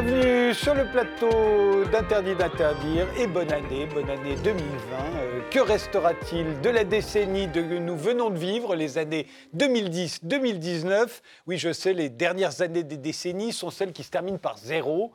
Bienvenue sur le plateau d'Interdit d'interdire et bonne année, bonne année 2020. Euh, que restera-t-il de la décennie que nous venons de vivre, les années 2010-2019 Oui, je sais, les dernières années des décennies sont celles qui se terminent par zéro,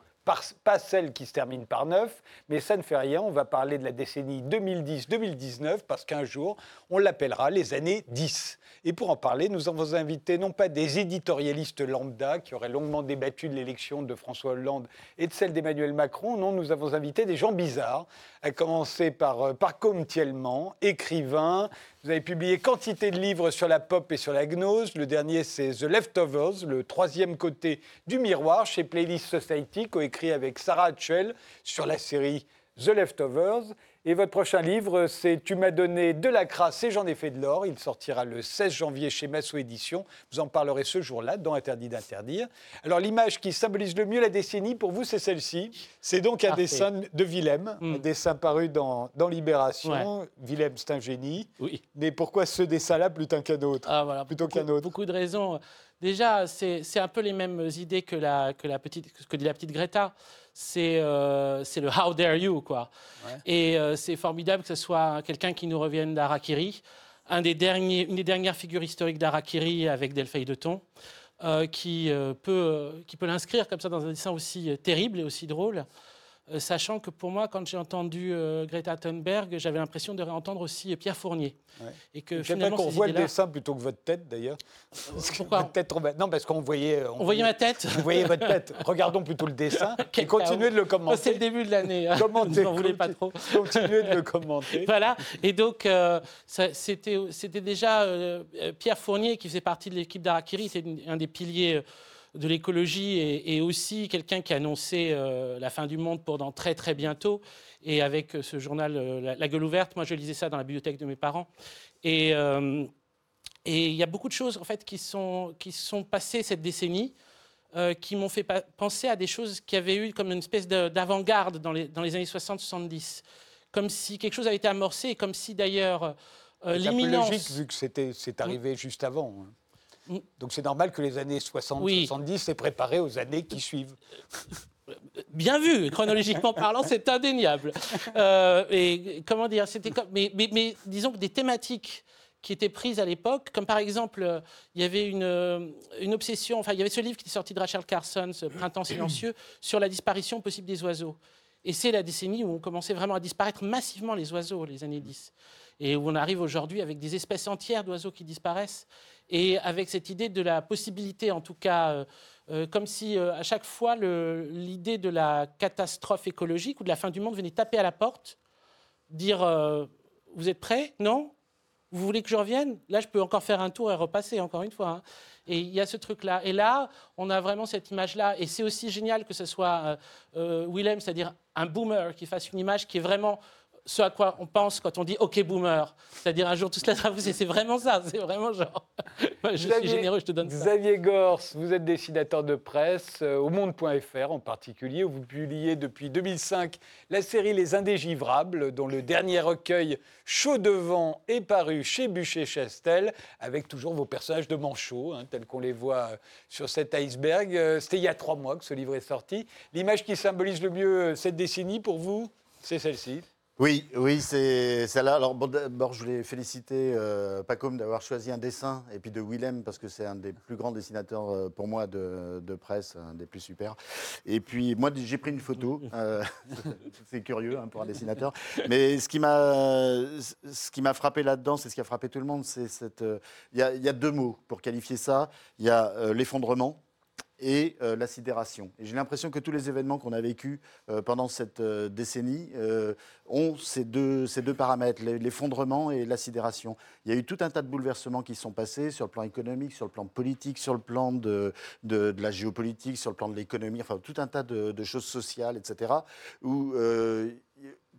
pas celle qui se termine par 9, mais ça ne fait rien. On va parler de la décennie 2010-2019 parce qu'un jour, on l'appellera les années 10. Et pour en parler, nous avons invité non pas des éditorialistes lambda qui auraient longuement débattu de l'élection de François Hollande et de celle d'Emmanuel Macron, non, nous avons invité des gens bizarres, à commencer par euh, Parcom Thielman, écrivain, vous avez publié quantité de livres sur la pop et sur la gnose. Le dernier, c'est The Leftovers, le troisième côté du miroir chez Playlist Society, coécrit avec Sarah Hatchell sur la série The Leftovers. Et votre prochain livre, c'est Tu m'as donné de la crasse et j'en ai fait de l'or. Il sortira le 16 janvier chez Massot Édition. Vous en parlerez ce jour-là dans Interdit d'interdire. Alors l'image qui symbolise le mieux la décennie, pour vous, c'est celle-ci. C'est donc un dessin de Willem, un hmm. dessin paru dans, dans Libération. Willem, c'est un génie. Oui. Mais pourquoi ce dessin-là plutôt qu'un autre ah, voilà. Plutôt qu'un autre? Beaucoup de raisons. Déjà, c'est un peu les mêmes idées que, la, que, la petite, que dit la petite Greta. Euh, c'est le How dare you, quoi. Et euh, c'est formidable que ce soit quelqu'un qui nous revienne d'Arakiri, un des derniers, une des dernières figures historiques d'Arakiri avec Delphine de Thon, euh, qui, peut, qui peut l'inscrire comme ça dans un dessin aussi terrible et aussi drôle. Euh, sachant que pour moi, quand j'ai entendu euh, Greta Thunberg, j'avais l'impression de réentendre aussi Pierre Fournier. Et que finalement, qu'on voit le dessin plutôt que votre tête, d'ailleurs. Pourquoi tête, Non, parce qu'on voyait. On, voyait ma tête. Vous voyez votre tête. Regardons plutôt le dessin et continuez de le commenter. C'est le début de l'année. Hein. Commentez. Vous voulez pas trop. Continuez de le commenter. voilà. Et donc, euh, c'était déjà Pierre Fournier qui faisait partie de l'équipe d'Arakiri. C'est un des piliers de l'écologie et, aussi quelqu'un qui a annoncé euh, la fin du monde pour dans très très bientôt. Et avec ce journal euh, la, gueule ouverte, moi je lisais ça dans la bibliothèque de mes parents. Et euh, et il y a beaucoup de choses en fait qui sont qui sont passées cette décennie. qui m'ont fait penser à des choses qui avaient eu comme une espèce d'avant-garde dans les, dans les années 60-70. Comme si quelque chose avait été amorcé, et comme si d'ailleurs l'imminence... C'est logique vu que c'est arrivé juste avant. Hein. Donc c'est normal que les années 60-70 s'est préparé aux années qui suivent. Bien vu, chronologiquement parlant, c'est indéniable. Euh, et comment dire, c'était mais, mais, disons que des thématiques qui étaient prises à l'époque, comme par exemple, il y avait une, une, obsession, enfin, il y avait ce livre qui est sorti de Rachel Carson, ce Printemps silencieux, sur la disparition possible des oiseaux. Et c'est la décennie où on commençait vraiment à disparaître massivement les oiseaux, les années 10. Et où on arrive aujourd'hui avec des espèces entières d'oiseaux qui disparaissent et avec cette idée de la possibilité, en tout cas, euh, euh, comme si euh, à chaque fois l'idée de la catastrophe écologique ou de la fin du monde venait taper à la porte, dire Vous êtes prêts? Non? Vous voulez que je revienne? Là, je peux encore faire un tour et repasser, encore une fois. Hein. Et il y a ce truc-là. Et là, on a vraiment cette image-là. Et c'est aussi génial que ce soit Willem, c'est-à-dire un boomer, qui fasse une image qui est vraiment ce à quoi on pense quand on dit OK boomer. C'est-à-dire un jour tout cela sera C'est vraiment ça. C'est vraiment genre. je suis généreux, je te donne ça. Xavier Gors, vous êtes dessinateur de presse euh, au monde.fr en particulier, où vous publiez depuis 2005 la série Les Indégivrables, dont le dernier recueil Chaud devant est paru chez Bûcher-Chastel, avec toujours vos personnages de manchots, hein, tels qu'on les voit euh, sur cet iceberg. Euh, c'était il y a trois mois que ce livre est sorti. L'image qui symbolise le mieux cette décennie pour vous, c'est celle-ci. Oui, oui, c'est celle-là. Alors d'abord, je voulais féliciter euh, Pacôme d'avoir choisi un dessin, et puis de Willem, parce que c'est un des plus grands dessinateurs euh, pour moi de, presse, un des plus super. Et puis moi, j'ai pris une photo. Euh, c'est curieux hein, pour un dessinateur. Mais ce qui m'a frappé là-dedans, c'est ce qui a frappé tout le monde, c'est cette... Il y, y, a deux mots pour qualifier ça. Il y a l'effondrement et euh, la sidération. J'ai l'impression que tous les événements qu'on a vécus euh, pendant cette euh, décennie ont ces deux, ces deux paramètres, l'effondrement et la sidération. Il y a eu tout un tas de bouleversements qui sont passés sur le plan économique, sur le plan politique, sur le plan de, de, la géopolitique, sur le plan de l'économie, enfin tout un tas de, de choses sociales, etc., où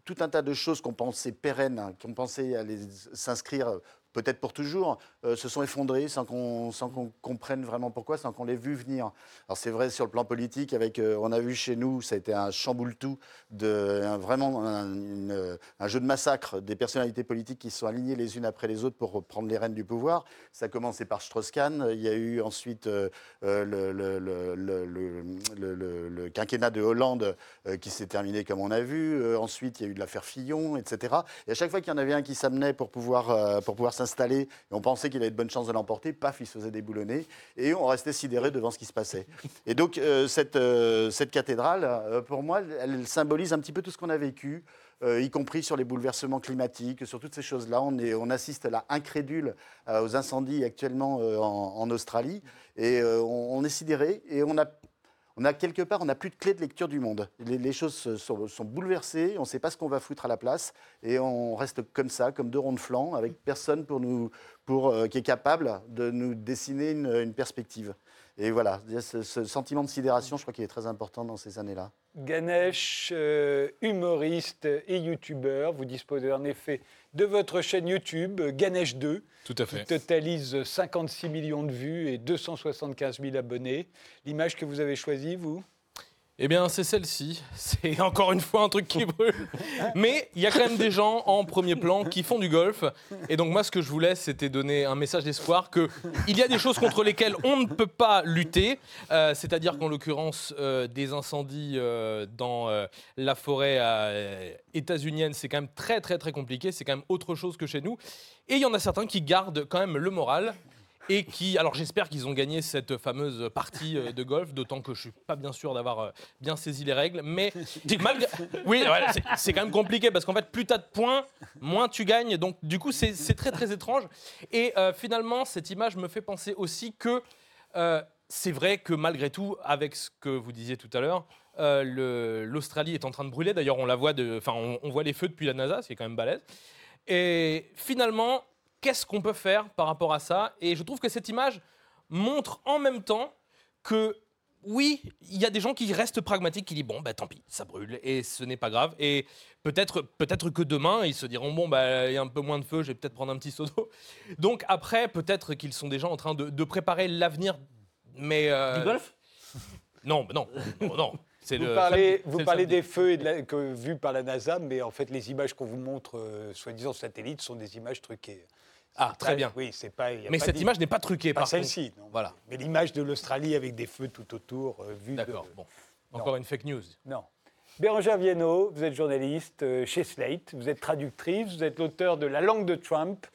tout un tas de choses qu'on pensait pérennes, qu'on pensait aller s'inscrire peut-être pour toujours, euh, se sont effondrés sans qu'on qu'on comprenne vraiment pourquoi, sans qu'on les vu venir. Alors c'est vrai sur le plan politique, avec, euh, on a vu chez nous, ça a été un chamboule-tout, vraiment un, jeu de massacre des personnalités politiques qui se sont alignées les unes après les autres pour prendre les rênes du pouvoir. Ça a commencé par Strauss-Kahn, il y a eu ensuite le, le, quinquennat de Hollande qui s'est terminé comme on a vu, ensuite il y a eu l'affaire Fillon, etc. Et à chaque fois qu'il y en avait un qui s'amenait pour pouvoir, pour pouvoir on pensait qu'il avait de bonnes chances de l'emporter, paf, il se faisait déboulonner, et on restait sidéré devant ce qui se passait. Et donc, euh, cette, euh, cette, cathédrale, euh, pour moi, elle, symbolise un petit peu tout ce qu'on a vécu, y compris sur les bouleversements climatiques, sur toutes ces choses-là. On, on assiste là, incrédule, aux incendies actuellement en, Australie, et on, on, est sidéré, et on a on a quelque part, on n'a plus de clé de lecture du monde. Les, choses sont, bouleversées, on ne sait pas ce qu'on va foutre à la place, et on reste comme ça, comme deux ronds de flanc, avec personne pour nous, pour, euh, qui est capable de nous dessiner une perspective. Et voilà, ce, sentiment de sidération, je crois qu'il est très important dans ces années-là. Ganesh, euh, humoriste et youtubeur, vous disposez en effet de votre chaîne YouTube, Ganesh 2. Tout à fait. Qui totalise 56 millions de vues et 275 000 abonnés. L'image que vous avez choisie, vous? Eh bien, c'est celle-ci. C'est encore une fois un truc qui brûle. Mais il y a quand même des gens en premier plan qui font du golf. Et donc, moi, ce que je voulais, c'était donner un message d'espoir qu'il y a des choses contre lesquelles on ne peut pas lutter. Euh, c'est-à-dire qu'en l'occurrence, euh, des incendies euh, dans la forêt états-unienne, c'est quand même très, très, très compliqué. C'est quand même autre chose que chez nous. Et il y en a certains qui gardent quand même le moral et qui, alors j'espère qu'ils ont gagné cette fameuse partie euh, de golf, d'autant que je suis pas bien sûr d'avoir euh, bien saisi les règles, mais malgré, oui, c'est quand même compliqué parce qu'en fait plus tu as de points, moins tu gagnes, donc du coup c'est très très étrange. Et euh, finalement cette image me fait penser aussi que c'est vrai que malgré tout, avec ce que vous disiez tout à l'heure, l'Australie est en train de brûler. D'ailleurs, on la voit, enfin, on, on, voit les feux depuis la NASA, c'est quand même balèze. Et finalement, qu'est-ce qu'on peut faire par rapport à ça Et je trouve que cette image montre en même temps que oui, il y a des gens qui restent pragmatiques, qui disent bon, bah tant pis, ça brûle et ce n'est pas grave. Et peut-être peut-être que demain, ils se diront bon, bah il y a un peu moins de feu, je vais peut-être prendre un petit seau d'eau. Donc après, peut-être qu'ils sont déjà en train de, préparer l'avenir. Mais euh, du golf? Non, non, non. Vous, le, parlez, vous parlez des feux et de que, vus par la NASA, mais en fait, les images qu'on vous montre, euh, soi-disant satellites, sont des images truquées. Ah, très bien. Oui, c'est pas. Mais cette image n'est pas truquée, pas celle-ci. Voilà. Mais l'image de l'Australie avec des feux tout autour, euh, vue. D'accord. Bon. Encore une fake news. Non. Bérangère Viennot, vous êtes journaliste euh, chez Slate, vous êtes traductrice, vous êtes l'auteur de La langue de Trump,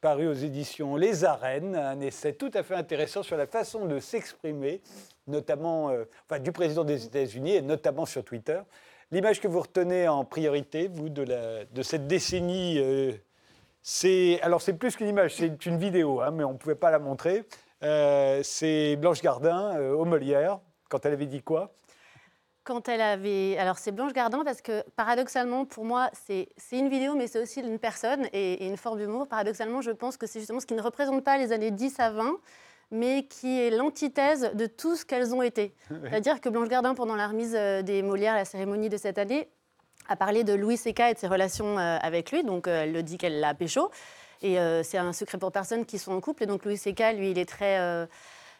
paru aux éditions Les Arènes, un essai tout à fait intéressant sur la façon de s'exprimer, notamment euh, enfin, du président des États-Unis et notamment sur Twitter. L'image que vous retenez en priorité, vous, de, la, de cette décennie c'est alors c'est plus qu'une image, c'est une vidéo, hein, mais on ne pouvait pas la montrer. Euh, c'est Blanche Gardin euh, au Molière quand elle avait dit quoi? Quand elle avait. Alors, c'est Blanche Gardin parce que, paradoxalement, pour moi, c'est une vidéo, mais c'est aussi une personne et, une forme d'humour. Paradoxalement, je pense que c'est justement ce qui ne représente pas les années 10 à 20, mais qui est l'antithèse de tout ce qu'elles ont été. C'est-à-dire que Blanche Gardin, pendant la remise euh, des Molières, la cérémonie de cette année, a parlé de Louis Seca et de ses relations euh, avec lui. Donc, euh, elle le dit qu'elle l'a pécho. Et euh, c'est un secret pour personne qui sont en couple. Et donc, Louis Seca, lui, il est très.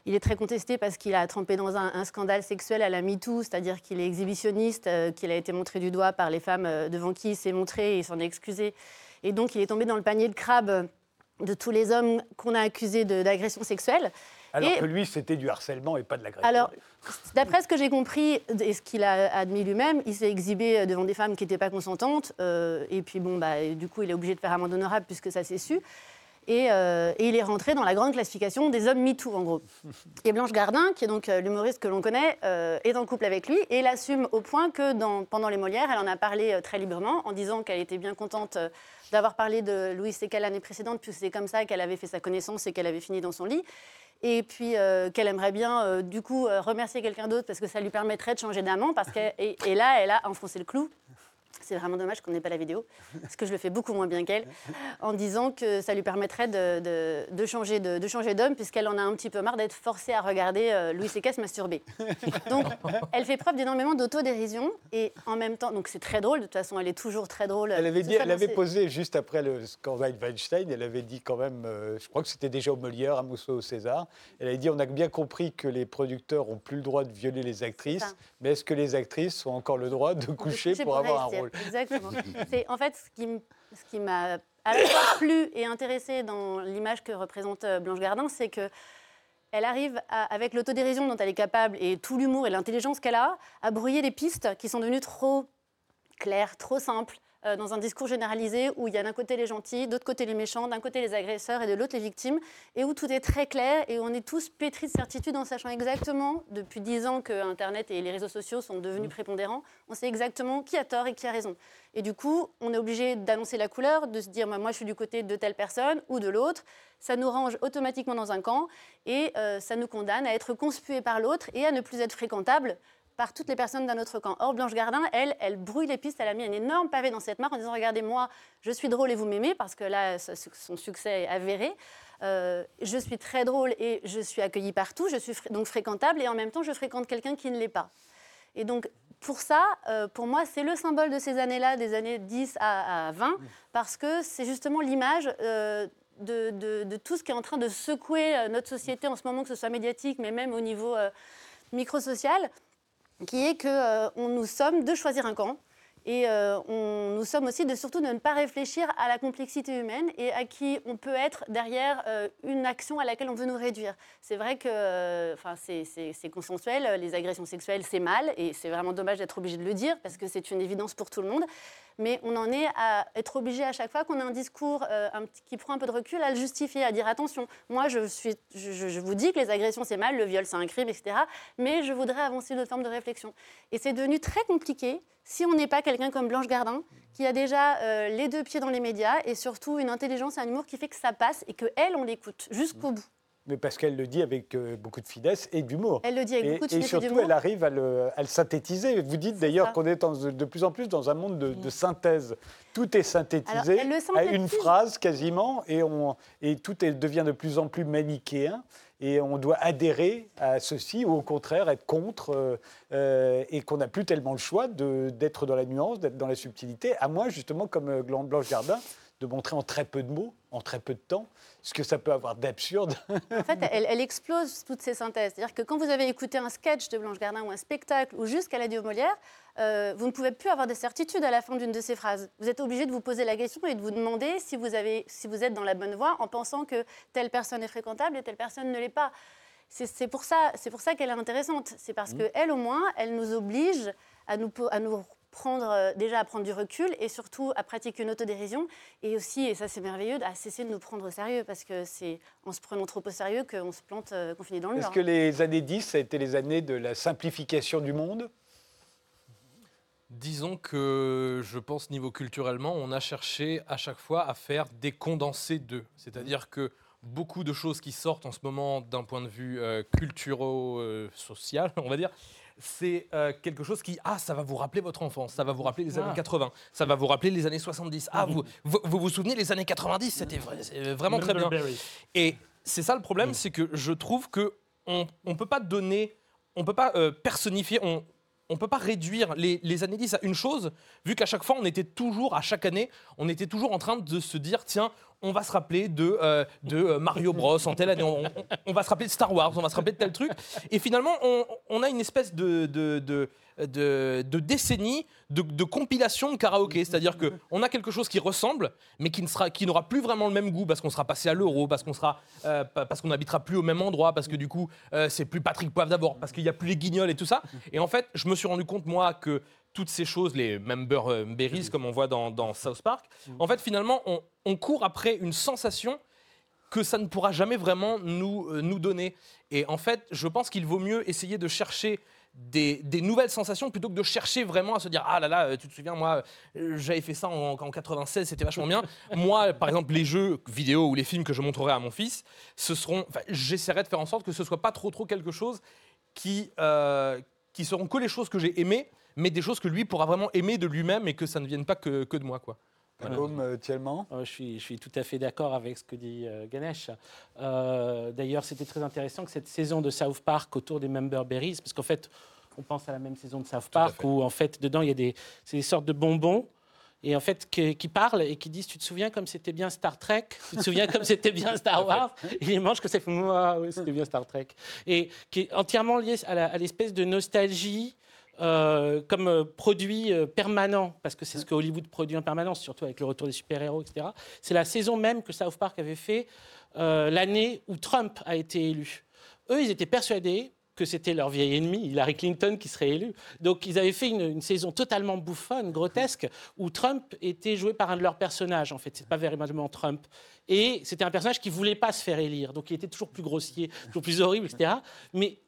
Il est très contesté parce qu'il a trempé dans un, scandale sexuel à la MeToo, c'est-à-dire qu'il est exhibitionniste, qu'il a été montré du doigt par les femmes devant qui il s'est montré et s'en est excusé. Et donc, il est tombé dans le panier de crabes de tous les hommes qu'on a accusés d'agression sexuelle. Alors que lui, c'était du harcèlement et pas de l'agression. Alors, d'après ce que j'ai compris et ce qu'il a admis lui-même, il s'est exhibé devant des femmes qui n'étaient pas consentantes. Euh, et puis, bon, bah, du coup, il est obligé de faire amende honorable puisque ça s'est su. Euh, et, il est rentré dans la grande classification des hommes MeToo, en gros. Et Blanche Gardin, qui est donc euh, l'humoriste que l'on connaît, est en couple avec lui et l'assume au point que dans, pendant les Molières, elle en a parlé très librement en disant qu'elle était bien contente d'avoir parlé de Louis C.K. l'année précédente, puisque c'est comme ça qu'elle avait fait sa connaissance et qu'elle avait fini dans son lit et puis euh, qu'elle aimerait bien euh, du coup euh, remercier quelqu'un d'autre parce que ça lui permettrait de changer d'amant parce que et, là elle a enfoncé le clou c'est vraiment dommage qu'on n'ait pas la vidéo, parce que je le fais beaucoup moins bien qu'elle, en disant que ça lui permettrait de, de- de changer de, de changer d'homme, puisqu'elle en a un petit peu marre d'être forcée à regarder euh, Louis C.K. se masturber. Donc, elle fait preuve d'énormément d'autodérision, et en même temps, donc c'est très drôle, de toute façon, elle est toujours très drôle. Elle avait, dit, elle posé juste après le scandale Weinstein, elle avait dit quand même, euh, je crois que c'était déjà au Molière, à Mousseau, au César, elle avait dit on a bien compris que les producteurs ont plus le droit de violer les actrices, mais est-ce que les actrices ont encore le droit de coucher pour avoir un réussir. Rôle Exactement. C'est en fait ce qui, m- ce qui m'a à la fois plu et intéressé dans l'image que représente euh, Blanche Gardin, c'est que elle arrive, à- avec l'autodérision dont elle est capable et tout l'humour et l'intelligence qu'elle a, à brouiller les pistes qui sont devenues trop claires, trop simples, euh, dans un discours généralisé où il y a d'un côté les gentils, d'autre côté les méchants, d'un côté les agresseurs et de l'autre les victimes, et où tout est très clair et on est tous pétris de certitude en sachant exactement, depuis dix ans que Internet et les réseaux sociaux sont devenus prépondérants, on sait exactement qui a tort et qui a raison. Et du coup, on est obligé d'annoncer la couleur, de se dire moi, moi, je suis du côté de telle personne ou de l'autre. Ça nous range automatiquement dans un camp et euh, ça nous condamne à être conspués par l'autre et à ne plus être fréquentables par toutes les personnes d'un autre camp. Or, Blanche Gardin, elle, elle brouille les pistes, elle a mis un énorme pavé dans cette mare en disant Regardez, moi, je suis drôle et vous m'aimez, parce que là, son succès est avéré. Euh, je suis très drôle et je suis accueillie partout, je suis donc fréquentable et en même temps, je fréquente quelqu'un qui ne l'est pas. Et donc, pour ça, euh, pour moi, c'est le symbole de ces années-là, des années 10 à, à 20, parce que c'est justement l'image euh, de, de- de tout ce qui est en train de secouer notre société en ce moment, que ce soit médiatique, mais même au niveau microsocial, qui est que euh, on, nous sommes de choisir un camp. Et euh, on, nous sommes aussi de surtout de ne pas réfléchir à la complexité humaine et à qui on peut être derrière euh, une action à laquelle on veut nous réduire. C'est vrai que euh, enfin, c'est- consensuel, les agressions sexuelles c'est mal et c'est vraiment dommage d'être obligé de le dire parce que c'est une évidence pour tout le monde. Mais on en est à être obligé à chaque fois qu'on a un discours qui prend un peu de recul à le justifier, à dire attention, moi je vous dis que les agressions c'est mal, le viol c'est un crime, etc. Mais je voudrais avancer d'autres formes de réflexion. Et c'est devenu très compliqué si on n'est pas quelqu'un comme Blanche Gardin, qui a déjà euh, les deux pieds dans les médias et surtout une intelligence et un humour qui fait que ça passe et que elle on l'écoute jusqu'au bout. Mais parce qu'elle le dit avec euh, beaucoup de finesse et d'humour. Elle le dit avec Et, beaucoup de finesse et surtout, d'humour. elle arrive à le, à le synthétiser. Vous dites d'ailleurs qu'on est dans- de plus en plus dans un monde de, de synthèse. Tout est synthétisé Alors, elle le à une phrase quasiment, et, on, et tout est- devient de plus en plus manichéen. Et on doit adhérer à ceci, ou au contraire être contre, euh, euh, et qu'on n'a plus tellement le choix d'être dans la nuance, d'être dans la subtilité, à moins justement, comme euh, Blanche Gardin, de montrer en très peu de mots, en très peu de temps, ce que ça peut avoir d'absurde. En fait, elle, elle explose toutes ces synthèses. C'est-à-dire que quand vous avez écouté un sketch de Blanche Gardin ou un spectacle ou juste au Molière, euh, vous ne pouvez plus avoir de certitude à la fin d'une de ces phrases. Vous êtes obligé de vous poser la question et de vous demander si vous, avez, si vous êtes dans la bonne voie en pensant que telle personne est fréquentable et telle personne ne l'est pas. C'est pour ça, c'est pour ça qu'elle est intéressante. C'est parce Mmh. qu'elle, au moins, elle nous oblige à nous, po- à nous prendre, euh, déjà à prendre du recul et surtout à pratiquer une autodérision et aussi, et ça c'est merveilleux, à cesser de nous prendre au sérieux parce que c'est en se prenant trop au sérieux qu'on se plante, euh, qu'on finit dans le mur. Est-ce que les années 10, ça a été les années de la simplification du monde? Disons que je pense niveau culturellement, on a cherché à chaque fois à faire des condensés d'eux. C'est-à-dire que beaucoup de choses qui sortent en ce moment d'un point de vue euh, culturo-social, on va dire, c'est euh, quelque chose qui, ah, ça va vous rappeler votre enfance, ça va vous rappeler les années Ah. 80, ça va vous rappeler les années 70. Ah, vous vous, vous vous souvenez les années 90, c'était vrai- vraiment très bien. Et c'est ça le problème, c'est que je trouve que on ne peut pas donner, on peut pas euh, personnifier, on on peut pas réduire les, les années 10 à une chose, vu qu'à chaque fois, on était toujours, à chaque année, on était toujours en train de se dire, tiens, on va se rappeler de, euh, euh, Mario Bros en telle année, on, va se rappeler de Star Wars, on va se rappeler de tel truc. Et finalement, on, a une espèce de, de, de décennie de, de compilation de karaoké. C'est-à-dire qu'on a quelque chose qui ressemble, mais qui ne sera, qui n'aura plus vraiment le même goût parce qu'on sera passé à l'euro, parce qu'on sera, euh, pa- parce qu'on n'habitera plus au même endroit, parce que du coup, euh, c'est plus Patrick Poivre d'abord, parce qu'il n'y a plus les guignols et tout ça. Et en fait, je me suis rendu compte, moi, que toutes ces choses, les member euh, berries, comme on voit dans, dans South Park, en fait, finalement, on, on court après une sensation que ça ne pourra jamais vraiment nous, euh, nous donner. Et en fait, je pense qu'il vaut mieux essayer de chercher des, nouvelles sensations plutôt que de chercher vraiment à se dire ah là là euh, tu te souviens moi euh, j'avais fait ça en, en 96 c'était vachement bien moi par exemple les jeux vidéo ou les films que je montrerai à mon fils ce seront j'essaierai de faire en sorte que ce soit pas trop trop quelque chose qui euh, qui seront que les choses que j'ai aimées mais des choses que lui pourra vraiment aimer de lui-même et que ça ne vienne pas que, que de moi. Quoi. Comme euh. Euh, je, suis, je suis tout à fait d'accord avec ce que dit euh, Ganesh. Euh, D'ailleurs, c'était très intéressant que cette saison de South Park autour des Member Berries, parce qu'en fait, on pense à la même saison de South Park où en fait, dedans, il y a des, sortes de bonbons. Et en fait, qui parlent et qui disent Tu te souviens comme c'était bien Star Trek? Tu te souviens comme c'était bien Star Wars? Et ils mangent que ça fait Moi, oui, c'était bien Star Trek. Et qui est entièrement lié à l'espèce de nostalgie euh, comme euh, produit euh, permanent, parce que c'est ce que Hollywood produit en permanence, surtout avec le retour des super-héros, etc. C'est la saison même que South Park avait fait euh, l'année où Trump a été élu. Eux, ils étaient persuadés que c'était leur vieil ennemi, Hillary Clinton, qui serait élu. Donc, ils avaient fait une, une saison totalement bouffonne, grotesque, où Trump était joué par un de leurs personnages. En fait, c'est pas véritablement Trump. Et c'était un personnage qui voulait pas se faire élire. Donc, il était toujours plus grossier, toujours plus horrible, etc. Mais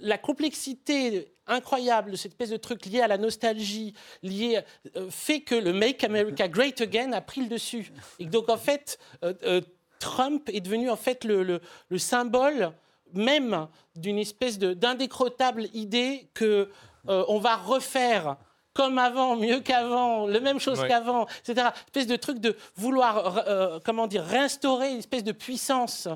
la complexité incroyable cette espèce de truc lié à la nostalgie, lié, euh, fait que le Make America Great Again a pris le dessus. Et donc, en fait, euh, euh, Trump est devenu en fait le, le- le symbole même d'une espèce d'indécrottable idée que on va refaire comme avant, mieux qu'avant, la même chose Ouais. qu'avant, etc. Espèce de truc de vouloir, euh, comment dire, réinstaurer une espèce de puissance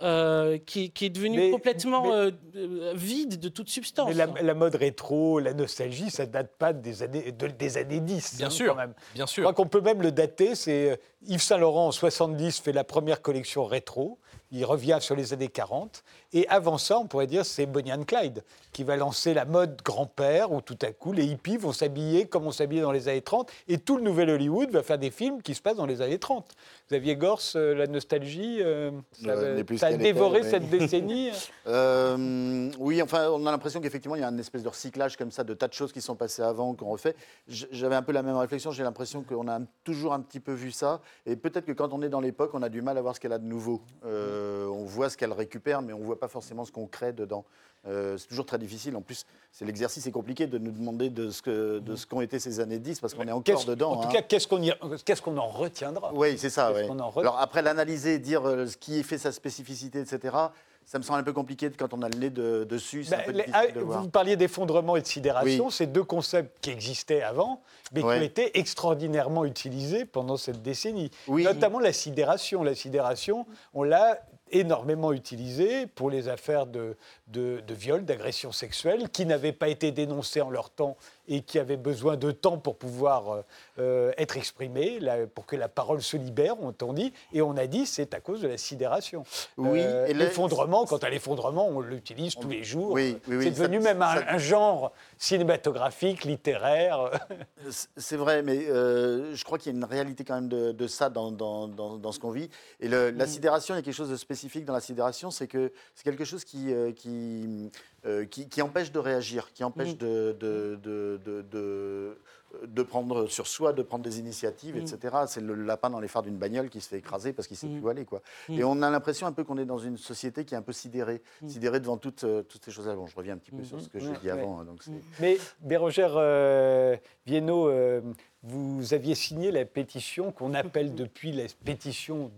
euh, qui, qui est devenue Mais- complètement mais- euh, vide de toute substance. Mais la, la mode rétro, la nostalgie, ça date pas des années, de- des années 10. Bien hein, sûr, quand même. bien Je sûr. crois qu'on peut même le dater. C'est Yves Saint Laurent en 70 fait la première collection rétro. Il revient sur les années 40. Et avant ça, on pourrait dire c'est Bonnie Clyde qui va lancer la mode grand-père où tout à coup les hippies vont s'habiller comme on s'habillait dans les années 30 et tout le nouvel Hollywood va faire des films qui se passent dans les années 30. Xavier Gors, euh, la nostalgie, euh, ça, Euh, ça a dévoré cette décennie. Euh, oui, enfin, on a l'impression qu'effectivement, il y a une espèce de recyclage comme ça de tas de choses qui sont passées avant, qu'on refait. J'avais un peu la même réflexion, j'ai l'impression qu'on a un- toujours un petit peu vu ça. Et peut-être que quand on est dans l'époque, on a du mal à voir ce qu'elle a de nouveau. Euh, on voit ce qu'elle récupère, mais on ne voit pas forcément ce qu'on crée dedans. Euh, c'est toujours très difficile. En plus, c'est l'exercice est compliqué de nous demander de ce que- de ce qu'ont été ces années 10, parce qu'on est encore dedans. En tout hein. cas, qu'est-ce qu'on qu'est-ce qu'on en retiendra? Oui, c'est ça. Ouais. en Alors après l'analyser, dire euh, ce qui fait sa spécificité, etc. Ça me semble un peu compliqué quand on a le nez de- dessus. Ben, un peu les- difficile ah, de vous parliez d'effondrement et de sidération, Oui. c'est deux concepts qui existaient avant, mais qui ont été extraordinairement utilisés pendant cette décennie. Oui. Notamment la sidération. La sidération, on l'a énormément utilisée pour les affaires de, de, de viol, d'agression sexuelle, qui n'avaient pas été dénoncées en leur temps et qui avaient besoin de temps pour pouvoir euh, euh, être exprimées, la- pour que la parole se libère, on dit. Et on a dit c'est à cause de la sidération. Oui, Euh, l'effondrement, quant à l'effondrement, on l'utilise tous les jours. Oui, oui, oui, c'est devenu ça- même un, ça- un genre cinématographique, littéraire. C'est vrai, mais euh, je crois qu'il y a une réalité quand même de, de ça dans, dans- dans- dans ce qu'on vit. Et le- Mm. la sidération, il y a quelque chose de spécifique dans la sidération, c'est que c'est quelque chose qui, qui, euh, qui, qui empêche de réagir, qui empêche de, de, de, de- de- de prendre sur soi, de prendre des initiatives, etc. C'est le lapin dans les phares d'une bagnole qui se fait écraser parce qu'il sait Mm. plus où aller. Quoi. Et on a l'impression un peu qu'on est dans une société qui est un peu sidérée, sidérée devant toutes, euh, toutes ces choses-là. Bon, je reviens un petit peu sur ce que j'ai Ouais, dit ouais. avant. hein, donc Mais Bérangère euh, Viennot, euh, vous aviez signé la pétition qu'on appelle depuis la pétition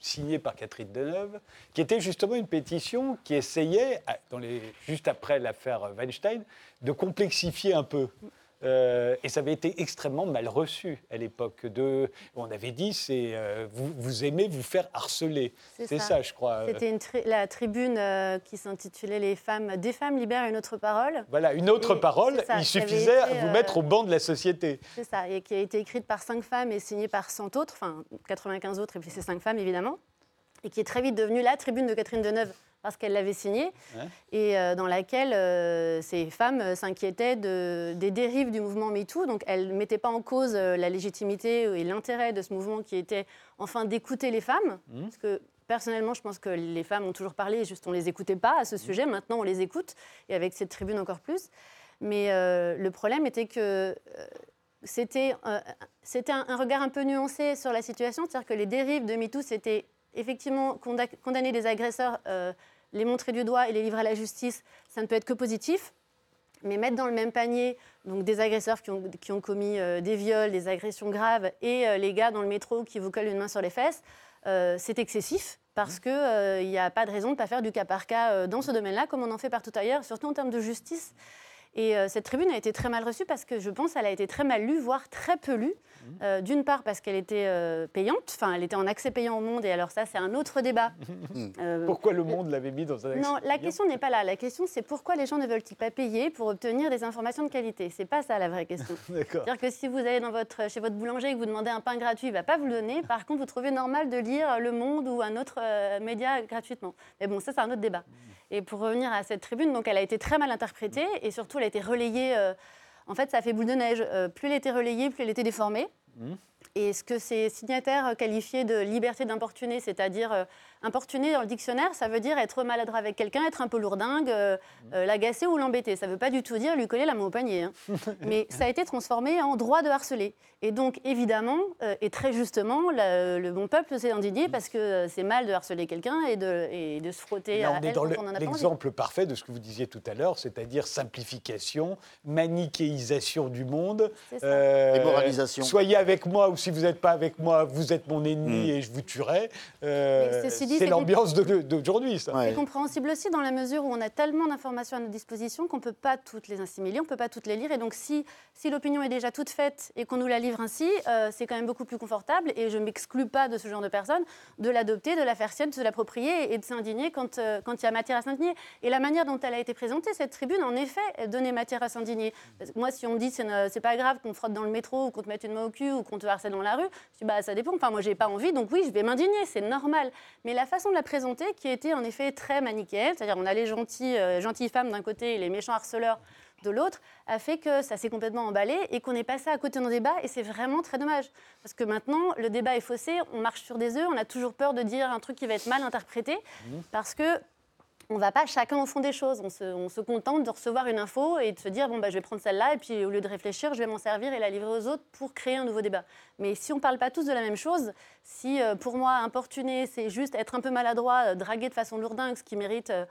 signée par Catherine Deneuve, qui était justement une pétition qui essayait, juste après l'affaire Weinstein, de complexifier un peu. Euh, et ça avait été extrêmement mal reçu à l'époque. De, on avait dit, c'est euh, vous, vous aimez vous faire harceler. C'est ça. ça. je crois. C'était tri- la tribune euh, qui s'intitulait Les femmes, des femmes libèrent une autre parole. Voilà, une autre Et parole, ça, il suffisait à vous mettre au banc de la société. C'est ça, et qui a été écrite par cinq femmes et signée par 100 autres, enfin 95 autres, et puis ces cinq femmes évidemment, et qui est très vite devenue la tribune de Catherine Deneuve parce qu'elle l'avait signée, Ouais. et euh, dans laquelle euh, ces femmes euh, s'inquiétaient de- des dérives du mouvement MeToo. Donc elles ne mettaient pas en cause la légitimité et l'intérêt de ce mouvement qui était enfin d'écouter les femmes, Mmh. parce que personnellement, je pense que les femmes ont toujours parlé, juste on ne les écoutait pas à ce sujet. Maintenant, on les écoute, et avec cette tribune encore plus. Mais euh, le problème était que c'était euh, c'était un, un regard un peu nuancé sur la situation, c'est-à-dire que les dérives de MeToo, c'était effectivement conda- condamner les agresseurs, euh, les montrer du doigt et les livrer à la justice, ça ne peut être que positif. Mais mettre dans le même panier donc des agresseurs qui ont, qui ont commis euh, des viols, des agressions graves, et euh, les gars dans le métro qui vous collent une main sur les fesses, c'est excessif parce qu'il n'y a pas de raison de ne pas faire du cas par cas dans ce domaine-là, comme on en fait partout ailleurs, surtout en termes de justice. Et euh, cette tribune a été très mal reçue parce que je pense qu'elle a été très mal lue, voire très peu lue. Mmh. Euh, D'une part parce qu'elle était euh, payante, enfin elle était en accès payant au monde, et alors ça c'est un autre débat. Pourquoi le monde l'avait mis dans un non, la accès question n'est pas là. La question c'est pourquoi les gens ne veulent-ils pas payer pour obtenir des informations de qualité? C'est pas ça la vraie question. C'est-à-dire que si vous allez dans votre, chez votre boulanger et que vous demandez un pain gratuit, il ne va pas vous le donner. Par contre, vous trouvez normal de lire Le Monde ou un autre média gratuitement. Mais bon, ça, c'est un autre débat. Et pour revenir à cette tribune, donc, elle a été très mal interprétée et surtout, elle a été relayée. euh, en fait, ça a fait boule de neige. Euh, plus elle était relayée, plus elle était déformée. Et ce que ces signataires qualifiaient de liberté d'importuner, c'est-à-dire euh, importuner dans le dictionnaire, ça veut dire être maladroit avec quelqu'un, être un peu lourdingue, euh, euh, l'agacer ou l'embêter. Ça ne veut pas du tout dire lui coller la main au panier. hein. Mais ça a été transformé en droit de harceler. Et donc, évidemment, euh, et très justement, la- le bon peuple s'est indigné parce que euh, c'est mal de harceler quelqu'un et de, et de se frotter Là, à on est elle dans quand le- on en a pas envie. l'exemple parfait de ce que vous disiez tout à l'heure, c'est-à-dire simplification, manichéisation du monde. C'est euh, Démoralisation. Soyez avec moi ou si vous n'êtes pas avec moi, vous êtes mon ennemi et je vous tuerai. Euh, ceci dit, c'est l'ambiance d'aujourd'hui, ça. Ouais. C'est compréhensible aussi dans la mesure où on a tellement d'informations à notre disposition qu'on ne peut pas toutes les assimiler, on ne peut pas toutes les lire. Et donc, si, si l'opinion est déjà toute faite et qu'on nous la livre ainsi, euh, c'est quand même beaucoup plus confortable. Et je ne m'exclus pas de ce genre de personnes de l'adopter, de la faire sienne, de se l'approprier et de s'indigner quand euh, quand il y a matière à s'indigner. Et la manière dont elle a été présentée, cette tribune, en effet, donnait matière à s'indigner. Parce que moi, si on me dit c'est pas grave qu'on te frotte dans le métro ou qu'on te mette une main au cul ou qu'on te harcèle dans la rue, je dis bah ça dépend. Enfin, moi, j'ai pas envie, donc oui, je vais m'indigner, c'est normal. Mais la façon de la présenter, qui était en effet très manichéenne, c'est-à-dire on a les gentils, euh, gentilles femmes d'un côté et les méchants harceleurs de l'autre, a fait que ça s'est complètement emballé et qu'on est passé à côté d'un débat et c'est vraiment très dommage. Parce que maintenant, le débat est faussé, on marche sur des œufs, on a toujours peur de dire un truc qui va être mal interprété parce que on ne va pas chacun au fond des choses. On se, on se contente de recevoir une info et de se dire bon, bah, je vais prendre celle-là, et puis au lieu de réfléchir, je vais m'en servir et la livrer aux autres pour créer un nouveau débat. Mais si on ne parle pas tous de la même chose, si euh, pour moi, importuner, c'est juste être un peu maladroit, euh, draguer de façon lourdingue, ce qui mérite euh,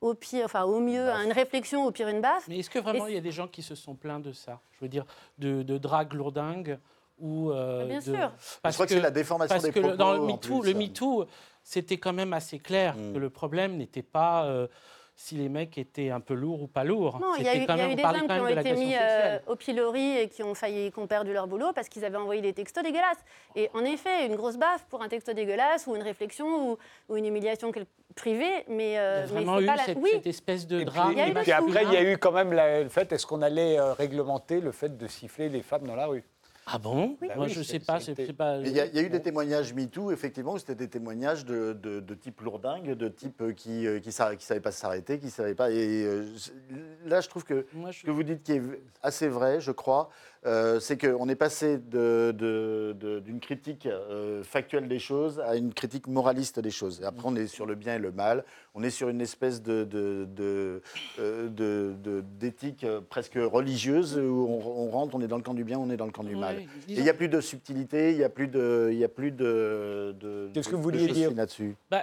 au, pire, enfin, au mieux une réflexion, au pire une baffe, Mais est-ce que vraiment il y a des gens qui se sont plaints de ça? Je veux dire, de, de drague lourdingue ou. euh, Ah, bien de- sûr. Parce Je crois que c'est la déformation parce des que propos, dans le MeToo, le. MeToo, c'était quand même assez clair Mm. que le problème n'était pas euh, si les mecs étaient un peu lourds ou pas lourds. Non, il y a eu, quand il y a même- eu des hommes qui ont été mis euh, au pilori et qui ont failli, qui ont perdu leur boulot parce qu'ils avaient envoyé des textos dégueulasses. Et en effet, une grosse baffe pour un texto dégueulasse ou une réflexion ou, ou une humiliation privée, mais, Il y euh, a vraiment eu pas la... cette, Oui, cette espèce de Et puis, drame. Et puis après, il y a eu quand même la- le fait, est-ce qu'on allait euh, réglementer le fait de siffler les femmes dans la rue? Ah bon? Oui. Moi, oui, je c'est- sais pas. Il y, a, il y a eu des témoignages MeToo, effectivement, où c'était des témoignages de, de- de type lourdingue, de type euh, qui ne qui, sa- qui savait pas s'arrêter, qui savait pas. Et euh, là, je trouve que je- ce que vous dites qui est assez vrai, je crois, euh, c'est qu'on est passé de- de- de- d'une critique euh, factuelle des choses à une critique moraliste des choses. Et après, on est sur le bien et le mal. On est sur une espèce de, de- de, euh, de- de- d'éthique presque religieuse où on, on rentre, on est dans le camp du bien, on est dans le camp du mal. Et il n'y a plus de subtilité, il n'y a plus de, il y a plus de. de Qu'est-ce que vous vouliez dire? là-dessus? Bah,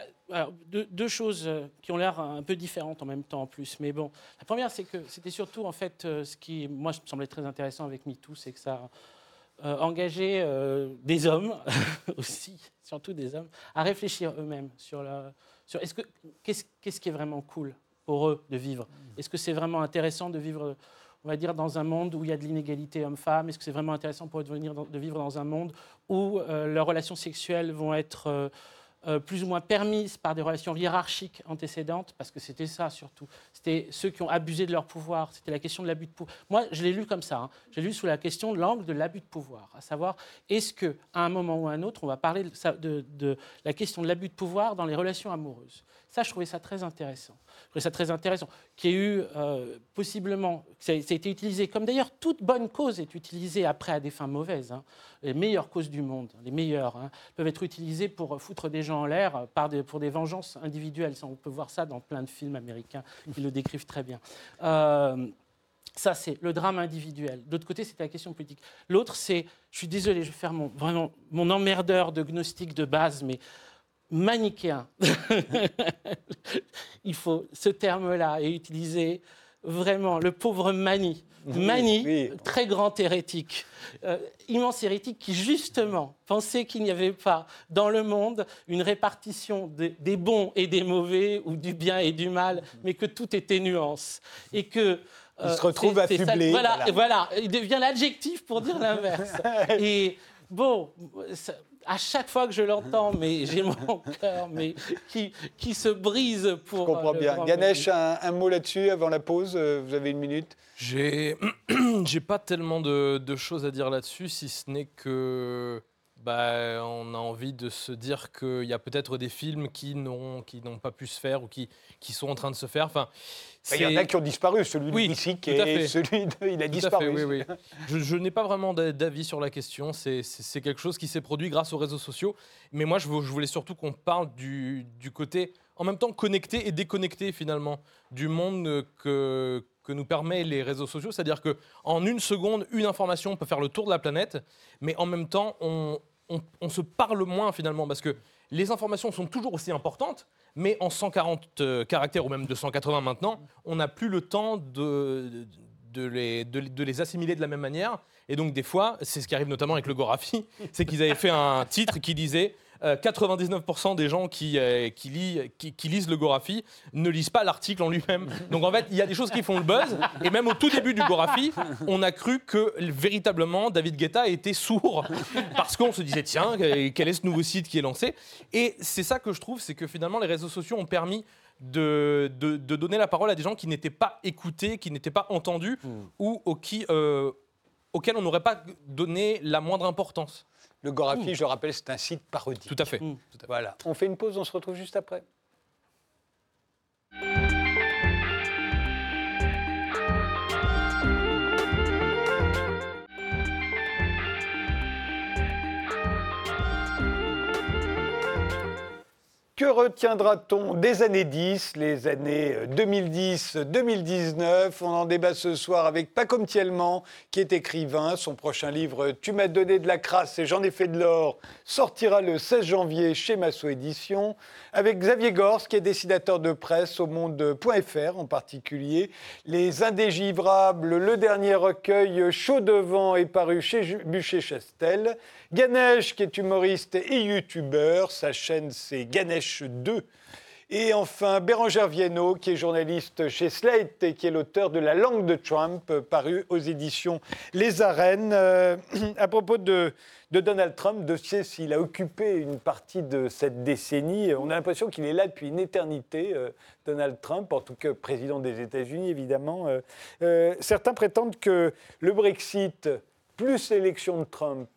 deux, choses euh, qui ont l'air un peu différentes en même temps en plus. Mais bon, la première, c'est que c'était surtout en fait euh, ce qui, moi, me semblait très intéressant avec MeToo, c'est que ça euh, engageait euh, des hommes aussi, surtout des hommes, à réfléchir eux-mêmes sur la, sur est-ce que qu'est-ce qu'est-ce qui est vraiment cool pour eux de vivre? Est-ce que c'est vraiment intéressant de vivre on va dire, dans un monde où il y a de l'inégalité homme-femme? Est-ce que c'est vraiment intéressant pour eux de, vivre dans un monde où leurs relations sexuelles vont être euh, plus ou moins permises par des relations hiérarchiques antécédentes, parce que c'était ça surtout. C'était ceux qui ont abusé de leur pouvoir. C'était la question de l'abus de pouvoir. Moi, je l'ai lu comme ça. hein. J'ai lu sous la question de l'angle de l'abus de pouvoir, à savoir est-ce que à un moment ou à un autre, on va parler de la question de l'abus de pouvoir dans les relations amoureuses? Ça, je trouvais ça très intéressant. Je trouvais ça très intéressant. Qu'il y ait eu euh, possiblement, ça, a été utilisé, comme d'ailleurs toute bonne cause est utilisée après à des fins mauvaises. hein. Les meilleures causes du monde, les meilleures, hein, peuvent être utilisées pour foutre des gens en l'air euh, pour des vengeances individuelles. On peut voir ça dans plein de films américains qui le décrivent très bien. Euh, ça, c'est le drame individuel. D'autre côté, c'était la question politique. L'autre, c'est, je suis désolé, je vais faire mon, vraiment mon emmerdeur de gnostique de base, mais manichéen. Il faut, ce terme-là est utilisé vraiment, le pauvre Mani. Mani, oui. très grand hérétique, euh, immense hérétique qui justement pensait qu'il n'y avait pas dans le monde une répartition de- des bons et des mauvais ou du bien et du mal, mais que tout était nuance et que Il se retrouve c'est ça- affublé, Voilà, voilà. voilà, il devient l'adjectif pour dire l'inverse. Et bon, ça- à chaque fois que je l'entends, mais j'ai mon cœur mais qui, qui se brise pour. Je comprends euh, bien. Ganesh, un, un mot là-dessus avant la pause. euh, Vous avez une minute. J'ai, j'ai pas tellement de, de choses à dire là-dessus, si ce n'est que, bah, on a envie de se dire qu'il y a peut-être des films qui n'ont, qui n'ont pas pu se faire ou qui, qui sont en train de se faire. Enfin, Bah, Il y en a qui ont disparu. Celui Oui, de et celui de. Il a Tout disparu. fait, oui, oui. Je, je n'ai pas vraiment d'a- d'avis sur la question. C'est- quelque chose qui s'est produit grâce aux réseaux sociaux. Mais moi, je, vou- je voulais surtout qu'on parle du, du côté, en même temps, connecté et déconnecté, finalement, du monde que, que nous permet les réseaux sociaux. C'est-à-dire qu'en une seconde, une information peut faire le tour de la planète. Mais en même temps, on, on- se parle moins, finalement. Parce que les informations sont toujours aussi importantes. Mais en 140 euh, caractères ou même 280 maintenant, on n'a plus le temps de, les, de les assimiler de la même manière. Et donc, des fois, c'est ce qui arrive notamment avec le Gorafi, c'est qu'ils avaient fait un titre qui disait euh, 99% des gens qui, euh, qui, qui- qui lisent le Gorafi ne lisent pas l'article en lui-même. Donc, en fait, il y a des choses qui font le buzz. Et même au tout début du Gorafi, on a cru que véritablement David Guetta était sourd parce qu'on se disait tiens, quel est ce nouveau site qui est lancé? Et c'est ça que je trouve, c'est que finalement, les réseaux sociaux ont permis de, de- de donner la parole à des gens qui n'étaient pas écoutés, qui n'étaient pas entendus ou qui, euh, auxquels on n'aurait pas donné la moindre importance. Le Gorafi, je le rappelle, c'est un site parodique. Tout à fait. Mm. Tout à fait. Voilà. On fait une pause, on se retrouve juste après. Que retiendra-t-on des années 10, les années 2010-2019 On en débat ce soir avec Pacom Thielman, qui est écrivain. Son prochain livre, Tu m'as donné de la crasse et j'en ai fait de l'or, sortira le 16 janvier chez Massot Édition. Avec Xavier Gors, qui est dessinateur de presse au monde.fr en particulier. Les Indégivrables, le dernier recueil Chaud devant est paru chez Bûcher-Chastel. Ganesh, qui est humoriste et youtubeur. Sa chaîne, c'est Ganesh 2. Et enfin, Bérangère Viennot, qui est journaliste chez Slate et qui est l'auteur de La langue de Trump, paru aux éditions Les Arènes. Euh, à propos de, Donald Trump, sais s'il a occupé une partie de cette décennie. On a l'impression qu'il est là depuis une éternité, euh, Donald Trump, en tout cas président des États-Unis, évidemment. Euh, certains prétendent que le Brexit, plus l'élection de Trump,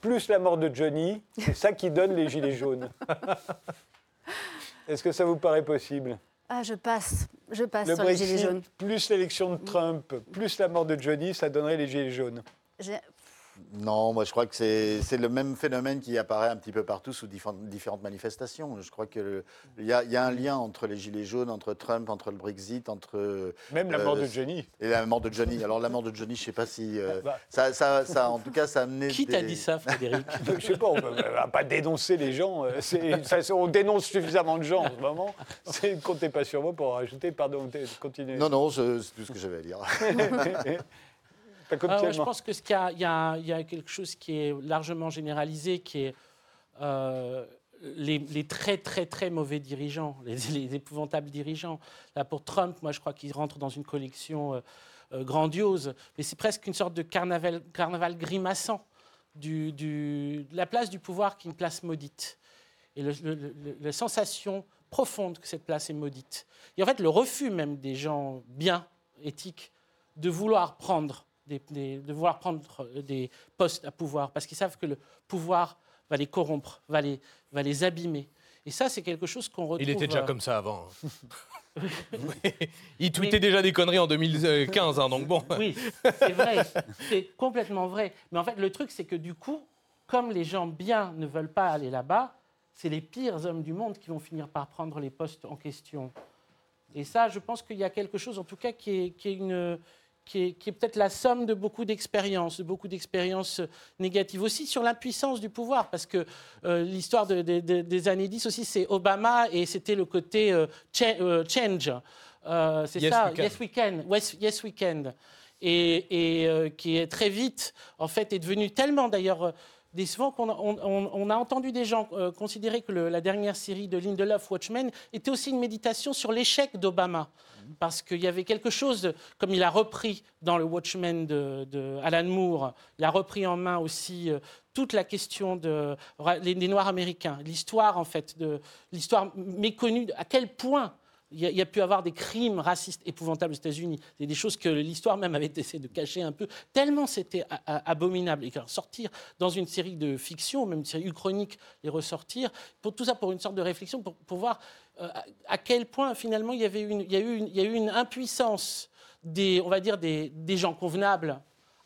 plus la mort de Johnny, c'est ça qui donne les gilets jaunes. Est-ce que ça vous paraît possible? Ah, je passe. Je passe Le sur les gilets Brexit, jaunes. plus l'élection de Trump, plus la mort de Johnny, ça donnerait les gilets jaunes. Non, moi je crois que c'est c'est le même phénomène qui apparaît un petit peu partout sous différentes, différentes manifestations. Je crois qu'il y, a- il y a un lien entre les Gilets jaunes, entre Trump, entre le Brexit, entre. Même la Euh, mort de Johnny. Et la mort de Johnny. Alors la mort de Johnny, je ne sais pas si. euh, Bah. ça, ça, ça- en tout cas, ça a amené. Qui t'a des- dit ça, Frédéric Je sais pas, on ne va pas dénoncer les gens. euh, ça, on dénonce suffisamment de gens en ce moment. C'est- Ne comptez pas sur moi pour rajouter. Pardon, continuez. Non, non, c'est tout ce que j'avais à dire. Pas comme Ah ouais, je pense que ce qu'il y a, y, y quelque chose qui est largement généralisé, qui est euh, les, les très très très mauvais dirigeants, les, les épouvantables dirigeants. Là pour Trump, moi je crois qu'il rentre dans une collection euh, euh, grandiose, mais c'est presque une sorte de carnaval, carnaval grimaçant du, du- de la place du pouvoir qui est une place maudite. Et le- le- le- la sensation profonde que cette place est maudite. Et en fait, le refus même des gens bien éthiques de vouloir prendre des, des- de vouloir prendre euh, des postes à pouvoir, parce qu'ils savent que le pouvoir va les corrompre, va les, va les abîmer. Et ça, c'est quelque chose qu'on retrouve. Il était déjà euh, comme ça avant. hein. il tweetait déjà des conneries en 2015, hein, donc bon. Oui, c'est vrai, c'est complètement vrai. Mais en fait, le truc, c'est que du coup, comme les gens bien ne veulent pas aller là-bas, c'est les pires hommes du monde qui vont finir par prendre les postes en question. Et ça, je pense qu'il y a quelque chose, en tout cas, qui est, qui est une qui est, qui est peut-être la somme de beaucoup d'expériences, de beaucoup d'expériences négatives aussi sur l'impuissance du pouvoir, parce que euh, l'histoire de- de- de- des années 10 aussi, c'est Obama et c'était le côté euh, cha- euh, change. Euh, c'est Yes, ça, we yes we can, yes, yes we can. Et, et, euh, qui est très vite, en fait, est devenu tellement d'ailleurs. Qu'on a, on, a entendu des gens euh, considérer que la dernière série de Lindelof, Watchmen, était aussi une méditation sur l'échec d'Obama. Parce qu'il y avait quelque chose, comme il a repris dans le Watchmen de, Alan Moore, il a repris en main aussi euh, toute la question des Noirs américains, l'histoire en fait, de l'histoire méconnue, à quel point il y, a, pu avoir des crimes racistes épouvantables aux États-Unis. C'est des choses que l'histoire même avait essayé de cacher un peu, tellement c'était abominable. Et que sortir dans une série de fiction, même une série uchronique, les ressortir, pour tout ça pour une sorte de réflexion, pour, voir euh, à, quel point finalement il y, avait une, a eu une, impuissance des, on va dire, des, gens convenables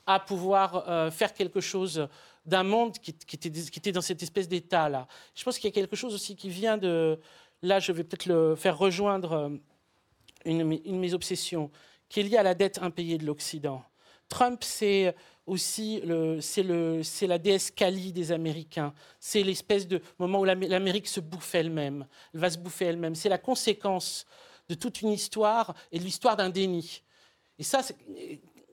à pouvoir euh, faire quelque chose d'un monde qui était dans cette espèce d'état-là. Je pense qu'il y a quelque chose aussi qui vient de... Là, je vais peut-être le faire rejoindre euh, une, une de mes obsessions, qui est liée à la dette impayée de l'Occident. Trump, c'est aussi c'est la déesse Kali des Américains. C'est l'espèce de moment où l'Amé- l'Amérique se bouffe elle-même. Elle va se bouffer elle-même. C'est la conséquence de toute une histoire et de l'histoire d'un déni. Et ça, c'est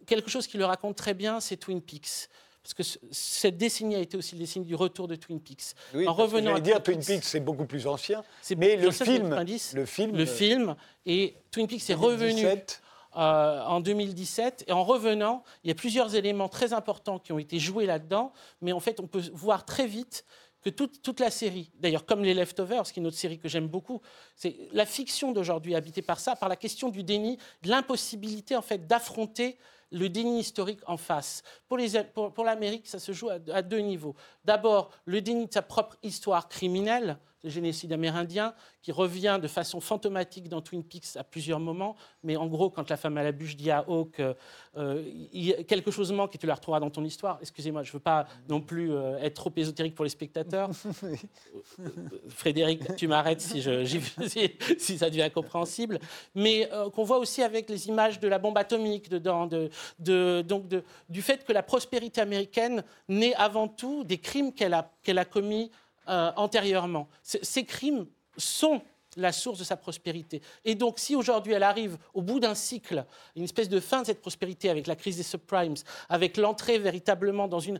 quelque chose qui le raconte très bien, c'est Twin Peaks. Parce que ce- cette décennie a été aussi la décennie du retour de Twin Peaks. Oui, en revenant à dire Twin Peaks, c'est beaucoup plus ancien. Mais le film, 90, le film, le film et Twin Peaks est revenu 2017, euh, en 2017 et en revenant, il y a plusieurs éléments très importants qui ont été joués là-dedans, mais en fait, on peut voir très vite que toute, toute la série, d'ailleurs comme les Leftovers, qui est une autre série que j'aime beaucoup, c'est la fiction d'aujourd'hui habitée par ça, par la question du déni, de l'impossibilité en fait d'affronter le déni historique en face. Pour, l'Amérique, ça se joue à deux niveaux. D'abord, le déni de sa propre histoire criminelle, le génocide amérindien, qui revient de façon fantomatique dans Twin Peaks à plusieurs moments, mais en gros, quand la femme à la bûche dit à Hawk, euh, euh, il quelque chose manque et tu la retrouveras dans ton histoire. Excusez-moi, je ne veux pas non plus euh, être trop ésotérique pour les spectateurs. Frédéric, tu m'arrêtes si, je- j'y- si, si ça devient incompréhensible. Mais euh, qu'on voit aussi avec les images de la bombe atomique dedans, de, de- donc de- du fait que la prospérité américaine naît avant tout des crimes qu'elle a, qu'elle a commis euh, antérieurement. Ces crimes sont la source de sa prospérité. Et donc, si aujourd'hui elle arrive au bout d'un cycle, une espèce de fin de cette prospérité avec la crise des subprimes, avec l'entrée véritablement dans une,